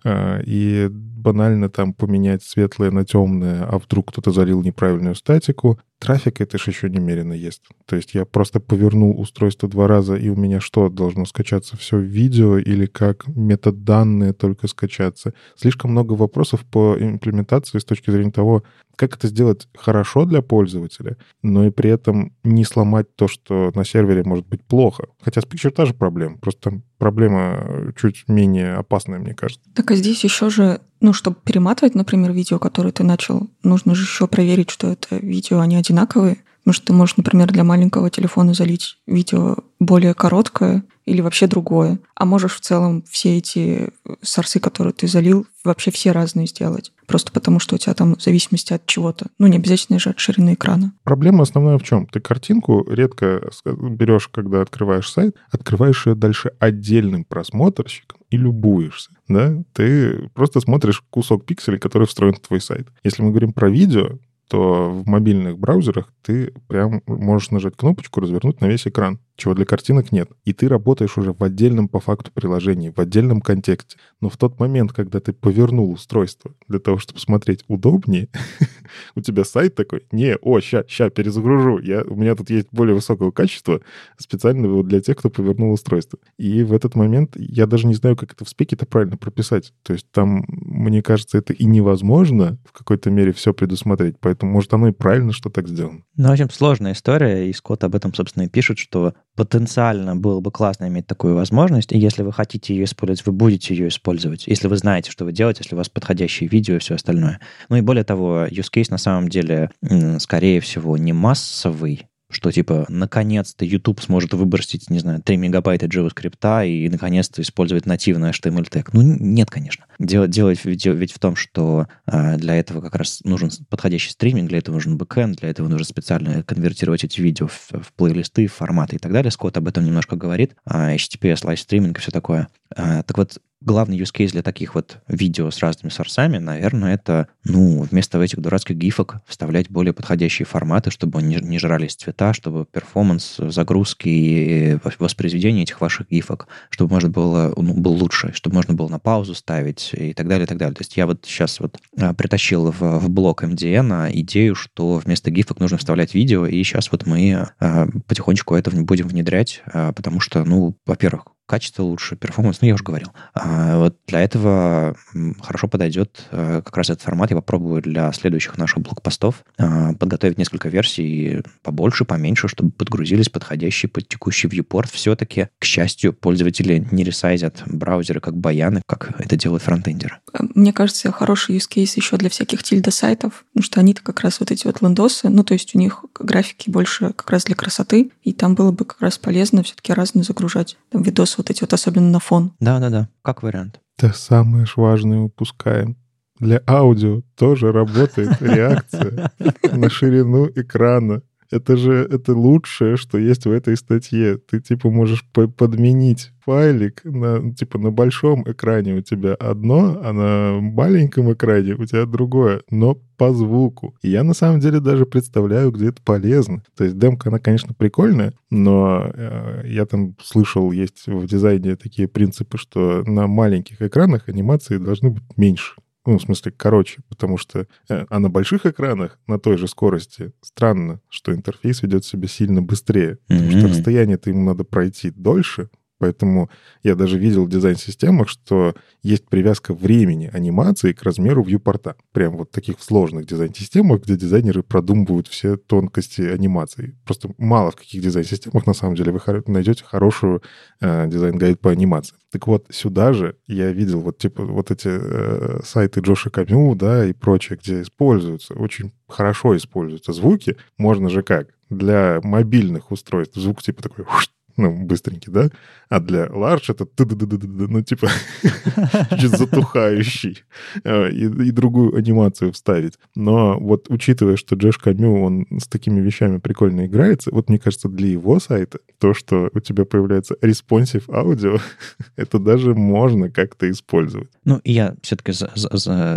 Э, и банально там поменять светлое на темное, а вдруг кто-то залил неправильную статику, трафик это же еще немерено есть. То есть я просто повернул устройство два раза, и у меня что, должно скачаться все в видео или как метаданные только скачаться? Слишком много вопросов по имплементации с точки зрения того, как это сделать хорошо для пользователя, но и при этом не сломать то, что на сервере может быть плохо. Хотя с Picture та же проблема, просто там проблема чуть менее опасная, мне кажется. Так а здесь еще же, ну, чтобы перематывать, например, видео, которое ты начал, нужно же еще проверить, что это видео, они одинаковые. Потому что ты можешь, например, для маленького телефона залить видео более короткое или вообще другое. А можешь в целом все эти сорсы, которые ты залил, вообще все разные сделать. Просто потому, что у тебя там в зависимости от чего-то. Ну, не обязательно же от ширины экрана. Проблема основная в чем? Ты картинку редко берешь, когда открываешь сайт, открываешь ее дальше отдельным просмотрщиком и любуешься. Да? Ты просто смотришь кусок пикселей, который встроен в твой сайт. Если мы говорим про видео, то в мобильных браузерах ты прям можешь нажать кнопочку, развернуть на весь экран, чего для картинок нет. И ты работаешь уже в отдельном по факту приложении, в отдельном контексте. Но в тот момент, когда ты повернул устройство для того, чтобы смотреть удобнее, у тебя сайт такой, не, о, ща, ща, перезагружу. Я, у меня тут есть более высокого качества, специально вот для тех, кто повернул устройство. И в этот момент я даже не знаю, как это в спеке-то правильно прописать. То есть там, мне кажется, это и невозможно в какой-то мере все предусмотреть. Поэтому, может, оно и правильно, что так сделано. Ну, в общем, сложная история, и Скотт об этом, собственно, и пишет, что потенциально было бы классно иметь такую возможность, и если вы хотите ее использовать, вы будете ее использовать, если вы знаете, что вы делаете, если у вас подходящие видео и все остальное. Ну и более того, use case на самом деле, скорее всего, не массовый, что типа наконец-то YouTube сможет выбросить, не знаю, 3 мегабайта JavaScript и наконец-то использовать нативный HTML тег. Ну, нет, конечно. Дело, дело ведь, ведь в том, что э, для этого как раз нужен подходящий стриминг, для этого нужен бэкэнд, для этого нужно специально конвертировать эти видео в, в плейлисты, в форматы и так далее. Скотт об этом немножко говорит. А HTTPS, live-стриминг и все такое. А, так вот, главный use case для таких вот видео с разными сорсами, наверное, это, ну, вместо этих дурацких гифок вставлять более подходящие форматы, чтобы не, не жрались цвета, чтобы performance загрузки и воспроизведения этих ваших гифок, чтобы можно было, ну, был лучше, чтобы можно было на паузу ставить и так далее, и так далее. То есть я вот сейчас вот а, притащил в, в блог MDN идею, что вместо гифок нужно вставлять видео, и сейчас вот мы а, потихонечку это будем внедрять, а, потому что, ну, во-первых, качество лучше, performance, ну, я уже говорил. А вот для этого хорошо подойдет э, как раз этот формат. Я попробую для следующих наших блокпостов а, подготовить несколько версий побольше, поменьше, чтобы подгрузились подходящие под текущий viewport. Все-таки, к счастью, пользователи не ресайзят браузеры как баяны, как это делают фронтендеры. Мне кажется, хороший use case еще для всяких тильда-сайтов, потому что они-то как раз вот эти вот лендосы, ну, то есть у них графики больше как раз для красоты, и там было бы как раз полезно все-таки разные загружать. Там видосы вот эти вот, особенно на фон. Да-да-да, как вариант. Да самое ж важное упускаем. Для аудио тоже работает реакция на ширину экрана. Это же это лучшее, что есть в этой статье. Ты типа можешь подменить файлик на типа на большом экране у тебя одно, а на маленьком экране у тебя другое, но по звуку. И я на самом деле даже представляю, где это полезно. То есть демка, она, конечно, прикольная, но э, я там слышал, есть в дизайне такие принципы, что на маленьких экранах анимации должны быть меньше. Ну, в смысле, короче, потому что... Э, а на больших экранах на той же скорости странно, что интерфейс ведет себя сильно быстрее. Mm-hmm. Потому что расстояние-то ему надо пройти дольше, Поэтому я даже видел в дизайн-системах, что есть привязка времени анимации к размеру вьюпорта. Прям вот таких сложных дизайн-системах, где дизайнеры продумывают все тонкости анимации. Просто мало в каких дизайн-системах на самом деле вы найдете хорошую э, дизайн-гайд по анимации. Так вот, сюда же я видел вот типа вот эти э, сайты Джоша Комо, да, и прочее, где используются, очень хорошо используются звуки. Можно же как? Для мобильных устройств звук типа такой ну, быстренький, да? А для large это ну, типа, чуть затухающий. А, и, другую анимацию вставить. Но вот учитывая, что Джош Камю, он с такими вещами прикольно играется, вот мне кажется, для его сайта то, что у тебя появляется responsive аудио, это даже можно как-то использовать. Ну, я все-таки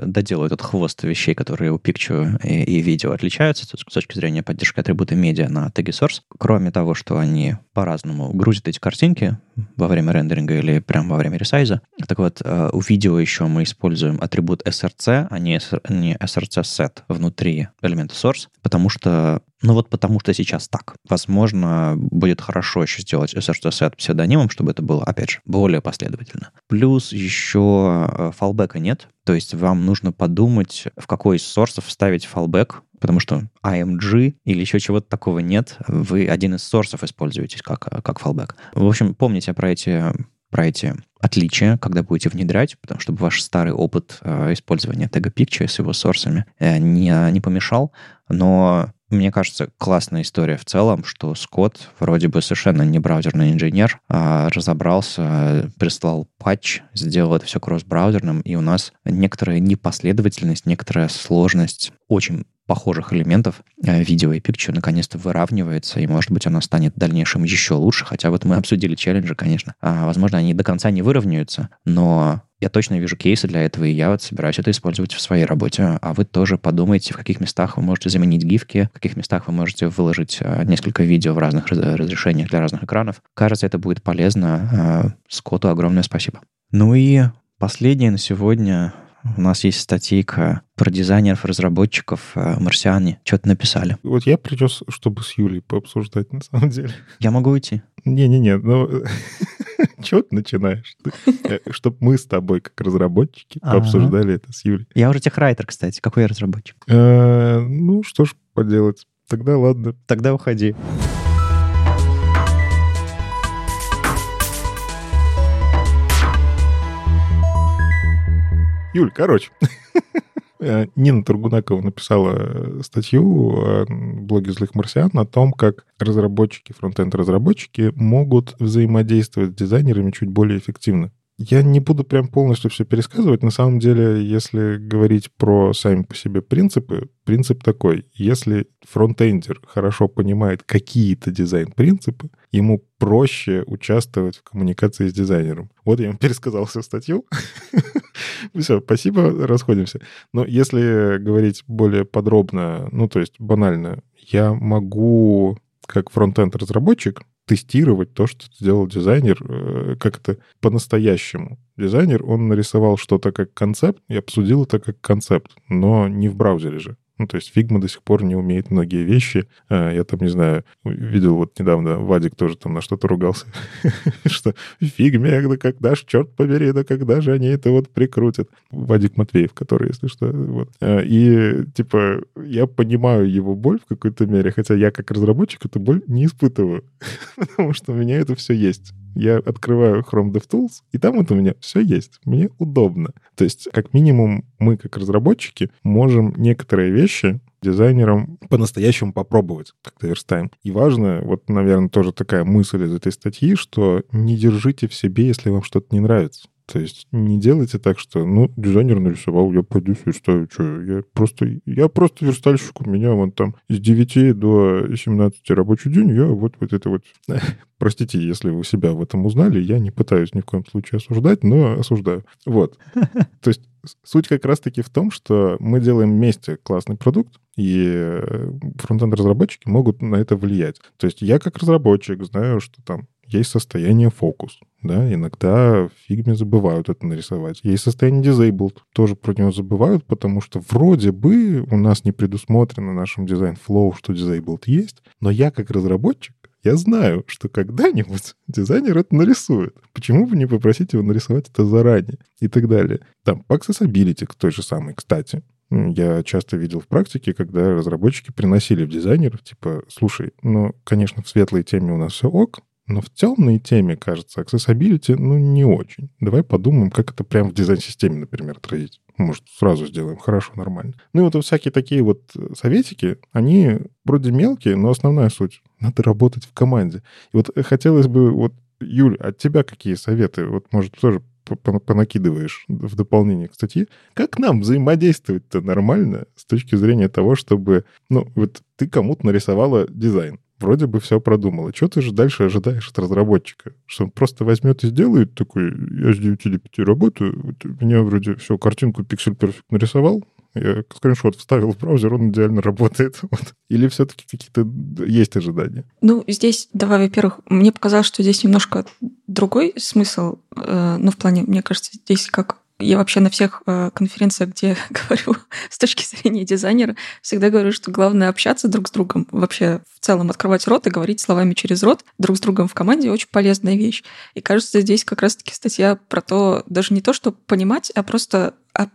доделаю этот хвост вещей, которые у Picture и, и видео отличаются с точки зрения поддержки атрибута медиа на теге source. Кроме того, что они по-разному грузит эти картинки во время рендеринга или прямо во время ресайза. Так вот, э, у видео еще мы используем атрибут src, а не, src set внутри элемента source, потому что ну вот потому что сейчас так. Возможно, будет хорошо еще сделать src set псевдонимом, чтобы это было, опять же, более последовательно. Плюс еще э, фалбека нет, то есть вам нужно подумать, в какой из сорсов вставить фалбек, потому что IMG или еще чего-то такого нет, вы один из сорсов используете как, как fallback. В общем, помните про эти про эти отличия, когда будете внедрять, потому чтобы ваш старый опыт э, использования тега Picture с его сорсами э, не, не помешал. Но мне кажется, классная история в целом, что Скотт, вроде бы совершенно не браузерный инженер, а разобрался, прислал патч, сделал это все кросс-браузерным, и у нас некоторая непоследовательность, некоторая сложность очень похожих элементов э, видео и picture наконец-то выравнивается, и, может быть, она станет в дальнейшем еще лучше, хотя вот мы обсудили челленджи, конечно. А, возможно, они до конца не выровняются, но я точно вижу кейсы для этого, и я вот собираюсь это использовать в своей работе. А вы тоже подумайте, в каких местах вы можете заменить гифки, в каких местах вы можете выложить э, несколько видео в разных разрешениях для разных экранов. Кажется, это будет полезно. Э, Скотту огромное спасибо. Ну и последнее на сегодня У нас есть статейка про дизайнеров, разработчиков, э, марсиане. Что-то написали. Вот я принес, чтобы с Юлей пообсуждать, на самом деле. Я могу уйти? Не-не-не, ну... Чего ты начинаешь? Э, Чтобы мы с тобой, как разработчики, пообсуждали это с Юлей. Я уже техрайтер, кстати. Какой я разработчик? Э, Ну, что ж поделать. Тогда ладно. Тогда уходи. Юль, короче. Э, Нина Тургунакова написала э, статью в блоге «Злых марсиан» о том, как разработчики, фронтенд-разработчики могут взаимодействовать с дизайнерами чуть более эффективно. Я не буду прям полностью все пересказывать. На самом деле, если говорить про сами по себе принципы, принцип такой. Если фронтендер хорошо понимает какие-то дизайн-принципы, ему проще участвовать в коммуникации с дизайнером. Вот я вам пересказал всю статью. Все, спасибо, расходимся. Но если говорить более подробно, ну, то есть банально, я могу как фронтенд-разработчик тестировать то, что сделал дизайнер, э, как это по-настоящему. Дизайнер, он нарисовал что-то как концепт, и обсудил это как концепт, но не в браузере же. Ну, то есть Figma до сих пор не умеет многие вещи. А, Я там, не знаю, видел вот недавно, Вадик тоже там на что-то ругался, что Figma, да когда ж, черт побери, да когда же они это вот прикрутят. Вадик Матвеев, который, если что, вот. А, И, типа, я понимаю его боль в какой-то мере, хотя я как разработчик эту боль не испытываю, потому что у меня это все есть. Я открываю Chrome DevTools, и там это у меня все есть. Мне удобно. То есть, как минимум, мы, как разработчики, можем некоторые вещи дизайнерам по-настоящему попробовать, как верстаем. И важно, вот, наверное, тоже такая мысль из этой статьи, что не держите в себе, если вам что-то не нравится. То есть не делайте так, что, ну, дизайнер нарисовал, я пойду сверстаю, что, я просто, я просто верстальщик, у меня вон там с 9 до 17 рабочий день, я вот, вот это вот... Простите, если вы себя в этом узнали, я не пытаюсь ни в коем случае осуждать, но осуждаю. Вот. То есть суть как раз-таки в том, что мы делаем вместе классный продукт, и фронтенд-разработчики могут на это влиять. То есть я как разработчик знаю, что там есть состояние фокус, да, иногда в фигме забывают это нарисовать. Есть состояние disabled, тоже про него забывают, потому что вроде бы у нас не предусмотрено нашим дизайн-флоу, что disabled есть, но я как разработчик я знаю, что когда-нибудь дизайнер это нарисует. Почему бы не попросить его нарисовать это заранее и так далее. Там, по accessibility, к той же самой, кстати. Я часто видел в практике, когда разработчики приносили в дизайнеров, типа, слушай, ну, конечно, в светлой теме у нас все ок, но в темной теме, кажется, accessibility, ну, не очень. Давай подумаем, как это прямо в дизайн-системе, например, отразить. Может, сразу сделаем хорошо, нормально. Ну и вот всякие такие вот советики, они вроде мелкие, но основная суть. Надо работать в команде. И вот хотелось бы, вот, Юль, от тебя какие советы? Вот, может, тоже понакидываешь в дополнение к статье, как нам взаимодействовать-то нормально с точки зрения того, чтобы, ну, вот ты кому-то нарисовала дизайн, вроде бы все продумала. Что ты же дальше ожидаешь от разработчика? Что он просто возьмет и сделает такой, я с 9 до 5 работаю, меня вроде все, картинку Pixel Perfect нарисовал, я скриншот вставил в браузер, он идеально работает. Вот. Или все-таки какие-то есть ожидания? Ну, здесь, давай, во-первых, мне показалось, что здесь немножко другой смысл. Э, ну, в плане, мне кажется, здесь как я вообще на всех э, конференциях, где говорю с точки зрения дизайнера, всегда говорю, что главное общаться друг с другом. Вообще в целом открывать рот и говорить словами через рот друг с другом в команде очень полезная вещь. И кажется, здесь как раз-таки статья про то, даже не то, что понимать, а просто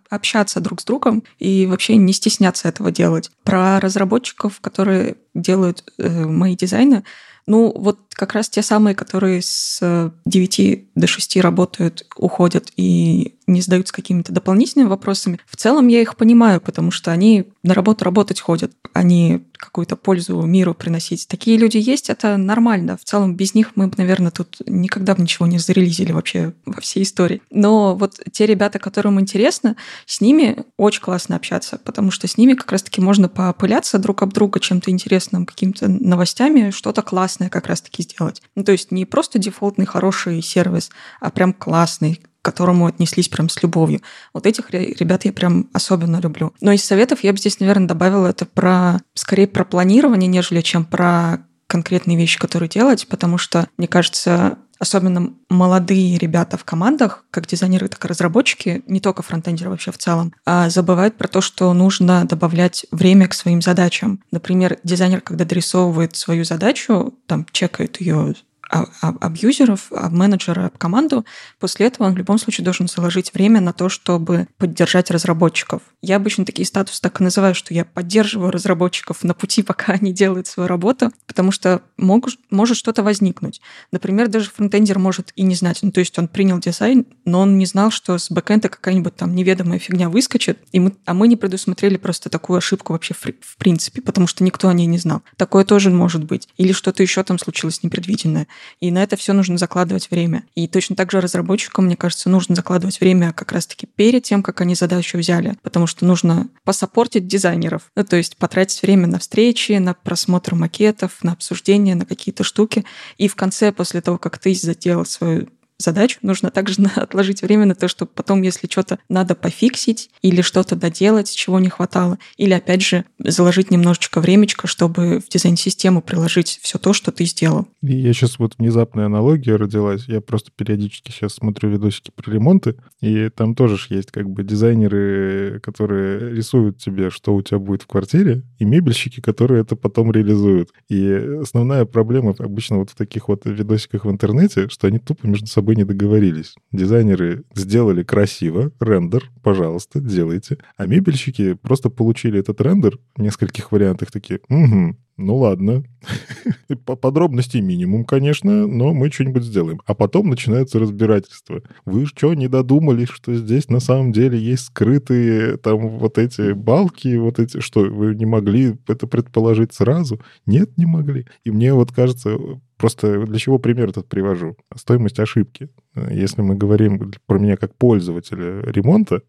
общаться друг с другом и вообще не стесняться этого делать. Про разработчиков, которые делают э, мои дизайны, ну, вот как раз те самые, которые с 9 до 6 работают, уходят и не задаются какими-то дополнительными вопросами. В целом я их понимаю, потому что они на работу работать ходят, они какую-то пользу миру приносить. Такие люди есть, это нормально. В целом без них мы бы, наверное, тут никогда бы ничего не зарелизили вообще во всей истории. Но вот те ребята, которым интересно, с ними очень классно общаться, потому что с ними как раз-таки можно попыляться друг об друга чем-то интересным, какими-то новостями, что-то классное как раз-таки сделать. Ну, то есть не просто дефолтный хороший сервис, а прям классный, к которому отнеслись прям с любовью. Вот этих ребят я прям особенно люблю. Но из советов я бы здесь, наверное, добавила это про, скорее про планирование, нежели чем про конкретные вещи, которые делать, потому что, мне кажется, особенно молодые ребята в командах, как дизайнеры, так и разработчики, не только фронтендеры вообще в целом, а забывают про то, что нужно добавлять время к своим задачам. Например, дизайнер, когда дорисовывает свою задачу, там чекает ее об юзеров, об менеджера, об команду. После этого он в любом случае должен заложить время на то, чтобы поддержать разработчиков. Я обычно такие статусы так и называю, что я поддерживаю разработчиков на пути, пока они делают свою работу, потому что могут, может что-то возникнуть. Например, даже фронтендер может и не знать. Ну, то есть он принял дизайн, но он не знал, что с бэкэнда какая-нибудь там неведомая фигня выскочит, и мы, а мы не предусмотрели просто такую ошибку вообще в, в принципе, потому что никто о ней не знал. Такое тоже может быть. Или что-то еще там случилось непредвиденное. И на это все нужно закладывать время. И точно так же разработчикам, мне кажется, нужно закладывать время как раз-таки перед тем, как они задачу взяли, потому что нужно посопортить дизайнеров. Ну, то есть потратить время на встречи, на просмотр макетов, на обсуждение, на какие-то штуки. И в конце, после того, как ты заделал свою задач, нужно также отложить время на то, чтобы потом, если что-то надо пофиксить или что-то доделать, чего не хватало, или, опять же, заложить немножечко времечко, чтобы в дизайн-систему приложить все то, что ты сделал. И я сейчас вот внезапная аналогия родилась. Я просто периодически сейчас смотрю видосики про ремонты, и там тоже есть как бы дизайнеры, которые рисуют тебе, что у тебя будет в квартире, и мебельщики, которые это потом реализуют. И основная проблема обычно вот в таких вот видосиках в интернете, что они тупо между собой не договорились. Дизайнеры сделали красиво, рендер, пожалуйста, делайте. А мебельщики просто получили этот рендер в нескольких вариантах такие, угу, ну ладно. По подробностей минимум, конечно, но мы что-нибудь сделаем. А потом начинается разбирательство. Вы что, не додумались, что здесь на самом деле есть скрытые там вот эти балки, вот эти, что вы не могли это предположить сразу? Нет, не могли. И мне вот кажется, Просто для чего пример этот привожу? Стоимость ошибки. Если мы говорим про меня как пользователя ремонта,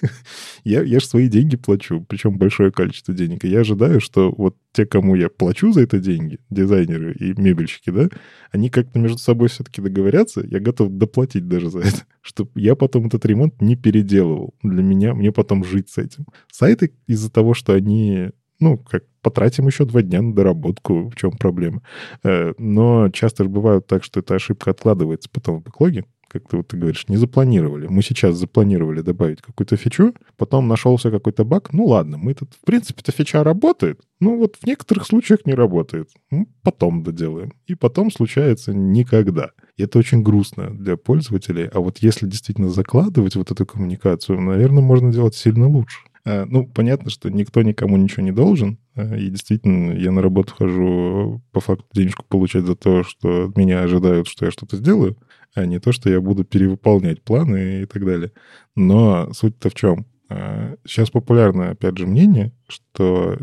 я, я же свои деньги плачу, причем большое количество денег. И я ожидаю, что вот те, кому я плачу за это деньги, дизайнеры и мебельщики, да, они как-то между собой все-таки договорятся, я готов доплатить даже за это, чтобы я потом этот ремонт не переделывал. Для меня, мне потом жить с этим. Сайты из-за того, что они ну, как потратим еще два дня на доработку, в чем проблема. Э, но часто же бывает так, что эта ошибка откладывается потом в бэклоге, как ты вот ты говоришь, не запланировали. Мы сейчас запланировали добавить какую-то фичу, потом нашелся какой-то баг. Ну ладно, мы тут, в принципе, эта фича работает, ну вот в некоторых случаях не работает. Ну, потом доделаем. И потом случается никогда. И это очень грустно для пользователей. А вот если действительно закладывать вот эту коммуникацию, наверное, можно делать сильно лучше. Э, ну, понятно, что никто никому ничего не должен. Э, и действительно, я на работу хожу по факту денежку получать за то, что от меня ожидают, что я что-то сделаю, а не то, что я буду перевыполнять планы и так далее. Но суть-то в чем? Сейчас э, популярно, опять же, мнение, что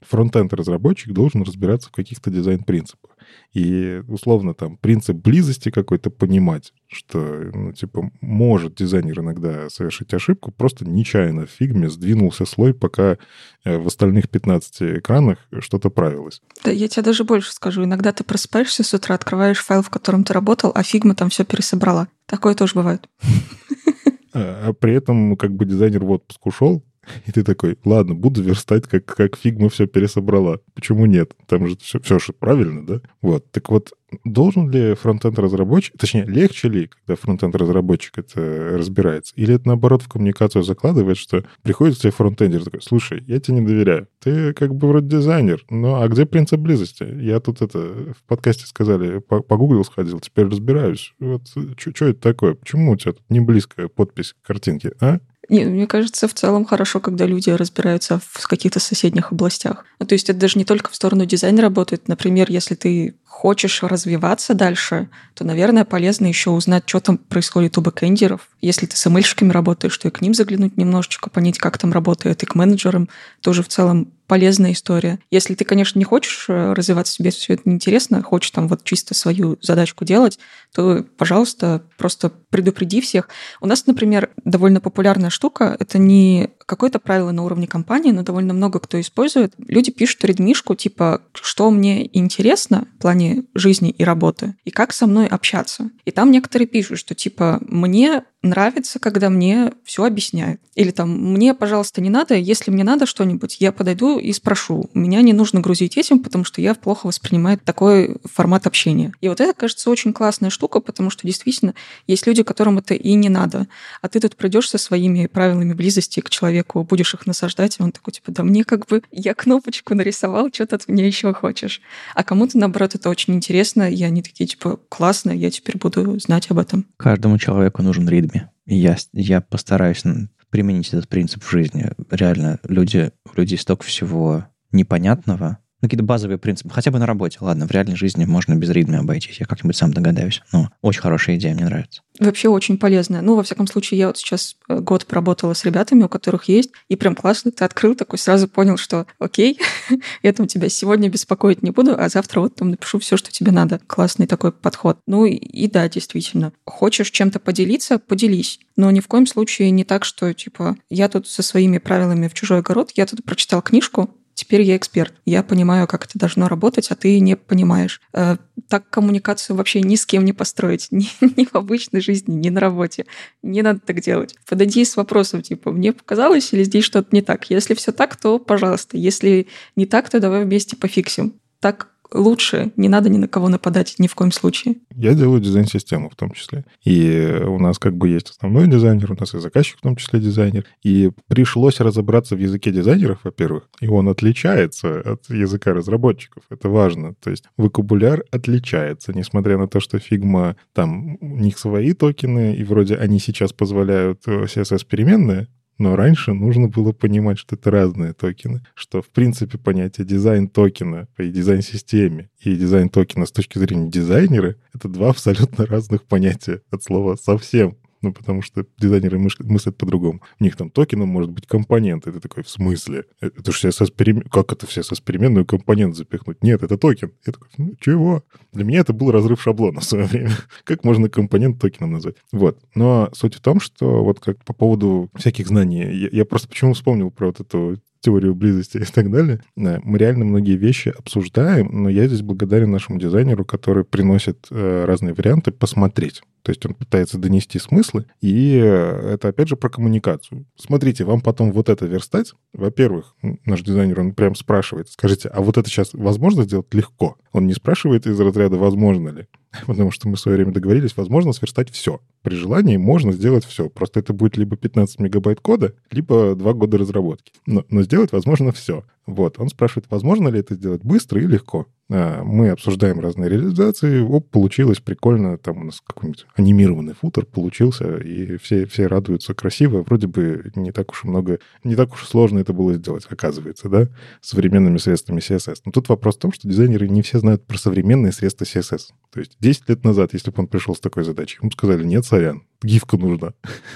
фронтенд-разработчик должен разбираться в каких-то дизайн-принципах. И, условно, там, принцип близости какой-то понимать, что, ну, типа, может дизайнер иногда совершить ошибку, просто нечаянно в фигме сдвинулся слой, пока э, в остальных 15 экранах что-то правилось. Да, я тебе даже больше скажу. Иногда ты просыпаешься с утра, открываешь файл, в котором ты работал, а фигма там все пересобрала. Такое тоже бывает. А, а при этом, как бы дизайнер в отпуск ушел, и ты такой, ладно, буду верстать, как, как фигма все пересобрала. Почему нет? Там же все, все же правильно, да? Вот. Так вот, должен ли фронтенд-разработчик, точнее, легче ли, когда фронтенд-разработчик это разбирается? Или это, наоборот, в коммуникацию закладывает, что приходит тебе фронтендер такой, слушай, я тебе не доверяю. Ты как бы вроде дизайнер, но а где принцип близости? Я тут это в подкасте сказали, погуглил, сходил, теперь разбираюсь. Вот что это такое? Почему у тебя тут не близкая подпись картинки, а? Не, мне кажется, в целом хорошо, когда люди разбираются в каких-то соседних областях. Ну, то есть это даже не только в сторону дизайна работает. Например, если ты хочешь развиваться дальше, то, наверное, полезно еще узнать, что там происходит у бэкэндеров. Если ты с ML-шками работаешь, то и к ним заглянуть немножечко, понять, как там работает, и к менеджерам тоже в целом полезная история. Если ты, конечно, не хочешь э, развиваться, тебе все это неинтересно, хочешь там вот чисто свою задачку делать, то, пожалуйста, просто предупреди всех. У нас, например, довольно популярная штука, это не какое-то правило на уровне компании, но довольно много кто использует. Люди пишут редмишку, типа, что мне интересно в плане жизни и работы, и как со мной общаться. И там некоторые пишут, что, типа, мне нравится, когда мне все объясняют. Или там, мне, пожалуйста, не надо, если мне надо что-нибудь, я подойду и спрошу. Меня не нужно грузить этим, потому что я плохо воспринимаю такой формат общения. И вот это, кажется, очень классная штука, потому что действительно есть люди, которым это и не надо. А ты тут придешь со своими правилами близости к человеку, будешь их насаждать, и он такой, типа, да мне как бы, я кнопочку нарисовал, что ты от меня еще хочешь. А кому-то, наоборот, это очень интересно, и они такие, типа, классно, я теперь буду знать об этом. Каждому человеку нужен ритм. Я, я постараюсь применить этот принцип в жизни. Реально, люди, у людей столько всего непонятного, ну, какие-то базовые принципы, хотя бы на работе. Ладно, в реальной жизни можно без ритма обойтись, я как-нибудь сам догадаюсь. Но очень хорошая идея, мне нравится. Вообще очень полезная. Ну, во всяком случае, я вот сейчас э, год поработала с ребятами, у которых есть, и прям классно, ты открыл такой, сразу понял, что окей, я там тебя сегодня беспокоить не буду, а завтра вот там напишу все, что тебе надо. Классный такой подход. Ну и, и да, действительно. Хочешь чем-то поделиться, поделись. Но ни в коем случае не так, что, типа, я тут со своими правилами в чужой огород, я тут прочитал книжку, Теперь я эксперт. Я понимаю, как это должно работать, а ты не понимаешь. Э, так коммуникацию вообще ни с кем не построить. Ни, ни в обычной жизни, ни на работе. Не надо так делать. Подойди с вопросом, типа, мне показалось или здесь что-то не так. Если все так, то пожалуйста. Если не так, то давай вместе пофиксим. Так лучше, не надо ни на кого нападать ни в коем случае. Я делаю дизайн-систему в том числе. И у нас как бы есть основной дизайнер, у нас и заказчик в том числе дизайнер. И пришлось разобраться в языке дизайнеров, во-первых, и он отличается от языка разработчиков. Это важно. То есть вокабуляр отличается, несмотря на то, что Figma, там у них свои токены, и вроде они сейчас позволяют э, CSS-переменные, но раньше нужно было понимать, что это разные токены, что, в принципе, понятие дизайн токена и дизайн-системе и дизайн токена с точки зрения дизайнера — это два абсолютно разных понятия от слова «совсем» ну, потому что дизайнеры мыслят по-другому. У них там токеном может быть компонент. Это такой, в смысле? Э, это же CSS перем... Как это в CSS-переменную компонент запихнуть? Нет, это токен. Я такой, ну, чего? Для меня это был разрыв шаблона в свое время. как можно компонент токеном назвать? Вот. Но суть в том, что вот как по поводу всяких знаний, я, я просто почему вспомнил про вот эту теорию близости и так далее. Мы реально многие вещи обсуждаем, но я здесь благодарен нашему дизайнеру, который приносит э, разные варианты посмотреть. То есть он пытается донести смыслы, и это, опять же, про коммуникацию. Смотрите, вам потом вот это верстать. Во-первых, наш дизайнер, он прям спрашивает, скажите, а вот это сейчас возможно сделать легко? Он не спрашивает из разряда «возможно ли?», потому что мы в свое время договорились, возможно сверстать все. При желании можно сделать все. Просто это будет либо 15 мегабайт кода, либо 2 года разработки. Но, но сделать возможно все. Вот, он спрашивает, возможно ли это сделать быстро и легко. А, мы обсуждаем разные реализации. Оп, получилось прикольно. Там у нас какой-нибудь анимированный футер получился, и все, все радуются красиво. Вроде бы не так уж и много, не так уж сложно это было сделать, оказывается, да, современными средствами CSS. Но тут вопрос в том, что дизайнеры не все знают про современные средства CSS. То есть 10 лет назад, если бы он пришел с такой задачей, ему сказали, нет, сорян, гифка нужна.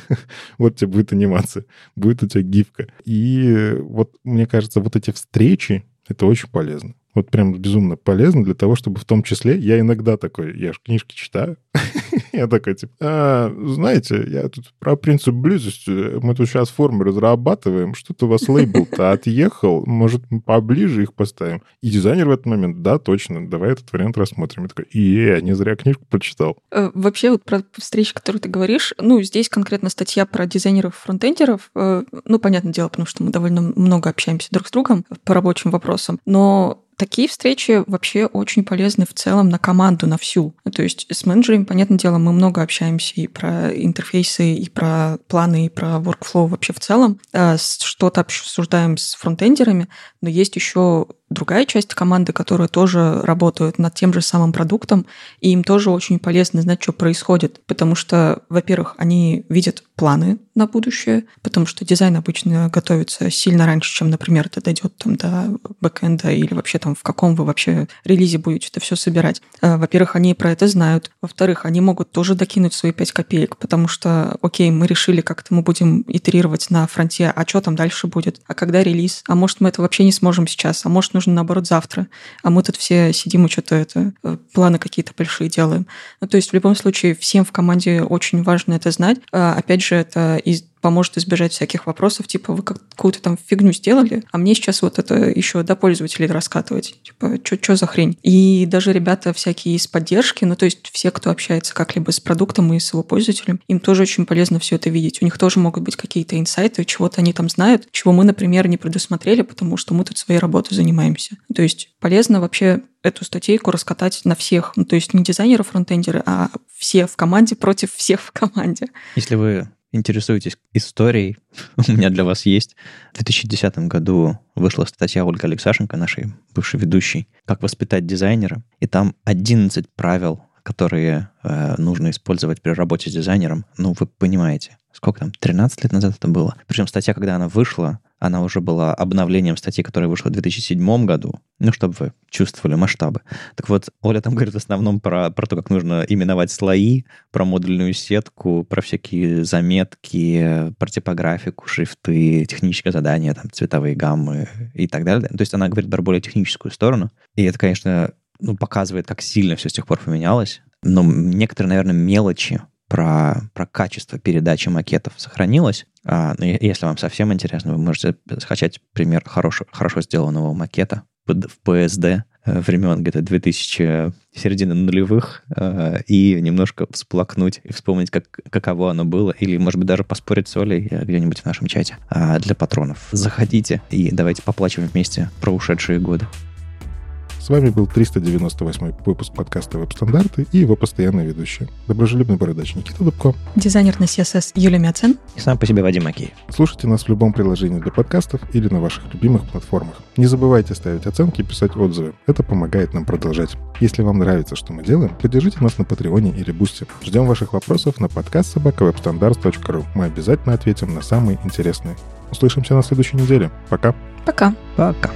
вот тебе будет анимация, будет у тебя гифка. И вот, мне кажется, вот эти встречи, это очень полезно. Вот прям безумно полезно для того, чтобы в том числе, я иногда такой, я же книжки читаю, я такой, типа, а, знаете, я тут про принцип близости, мы тут сейчас формы разрабатываем, что-то у вас лейбл-то отъехал, может, поближе их поставим. И дизайнер в этот момент, да, точно, давай этот вариант рассмотрим. Я такой, и не зря книжку прочитал. Э, вообще, вот про встречи, которые ты говоришь, ну, здесь конкретно статья про дизайнеров-фронтендеров, э, ну, понятное дело, потому что мы довольно много общаемся друг с другом по рабочим вопросам, но Такие встречи вообще очень полезны в целом на команду, на всю. То есть с менеджерами, понятное дело, мы много общаемся и про интерфейсы, и про планы, и про workflow вообще в целом. А что-то обсуждаем с фронтендерами, но есть еще другая часть команды, которая тоже работают над тем же самым продуктом, и им тоже очень полезно знать, что происходит, потому что, во-первых, они видят планы на будущее, потому что дизайн обычно готовится сильно раньше, чем, например, это дойдет там до бэкэнда или вообще там в каком вы вообще релизе будете это все собирать. А, во-первых, они про это знают. Во-вторых, они могут тоже докинуть свои 5 копеек, потому что, окей, мы решили, как-то мы будем итерировать на фронте, а что там дальше будет? А когда релиз? А может, мы это вообще не сможем сейчас? А может, нужно, наоборот, завтра. А мы тут все сидим и что-то это, э, планы какие-то большие делаем. Ну, то есть в любом случае всем в команде очень важно это знать. А, опять же, это из поможет избежать всяких вопросов, типа, вы какую-то там фигню сделали, а мне сейчас вот это еще до пользователей раскатывать. Типа, что за хрень? И даже ребята всякие из поддержки, ну, то есть все, кто общается как-либо с продуктом и с его пользователем, им тоже очень полезно все это видеть. У них тоже могут быть какие-то инсайты, чего-то они там знают, чего мы, например, не предусмотрели, потому что мы тут своей работой занимаемся. То есть полезно вообще эту статейку раскатать на всех. Ну, то есть не дизайнеры-фронтендеры, а все в команде против всех в команде. Если вы интересуетесь историей, у меня для вас есть. В 2010 году вышла статья Ольги Алексашенко, нашей бывшей ведущей, «Как воспитать дизайнера». И там 11 правил, которые э, нужно использовать при работе с дизайнером. Ну, вы понимаете, сколько там, 13 лет назад это было. Причем статья, когда она вышла, она уже была обновлением статьи, которая вышла в 2007 году, ну, чтобы вы чувствовали масштабы. Так вот, Оля там говорит в основном про, про то, как нужно именовать слои, про модульную сетку, про всякие заметки, про типографику, шрифты, техническое задание, там, цветовые гаммы и так далее. То есть она говорит про более техническую сторону. И это, конечно, ну, показывает, как сильно все с тех пор поменялось. Но некоторые, наверное, мелочи про, про качество передачи макетов сохранилось. А, ну, если вам совсем интересно, вы можете скачать пример хорошо, хорошо сделанного макета в PSD э, времен где-то 2000 середины нулевых э, и немножко всплакнуть и вспомнить, как, каково оно было, или, может быть, даже поспорить с Олей э, где-нибудь в нашем чате а для патронов. Заходите и давайте поплачем вместе про ушедшие годы. С вами был 398 выпуск подкаста «Веб-стандарты» и его постоянный ведущий, доброжелюбный бородач Никита Дубко. Дизайнер на CSS Юлия Мяцен. И сам по себе Вадим Макеев. Слушайте нас в любом приложении для подкастов или на ваших любимых платформах. Не забывайте ставить оценки и писать отзывы. Это помогает нам продолжать. Если вам нравится, что мы делаем, поддержите нас на Патреоне или Бусте. Ждем ваших вопросов на подкаст собаковебстандарт.ру. Мы обязательно ответим на самые интересные. Услышимся на следующей неделе. Пока. Пока. Пока.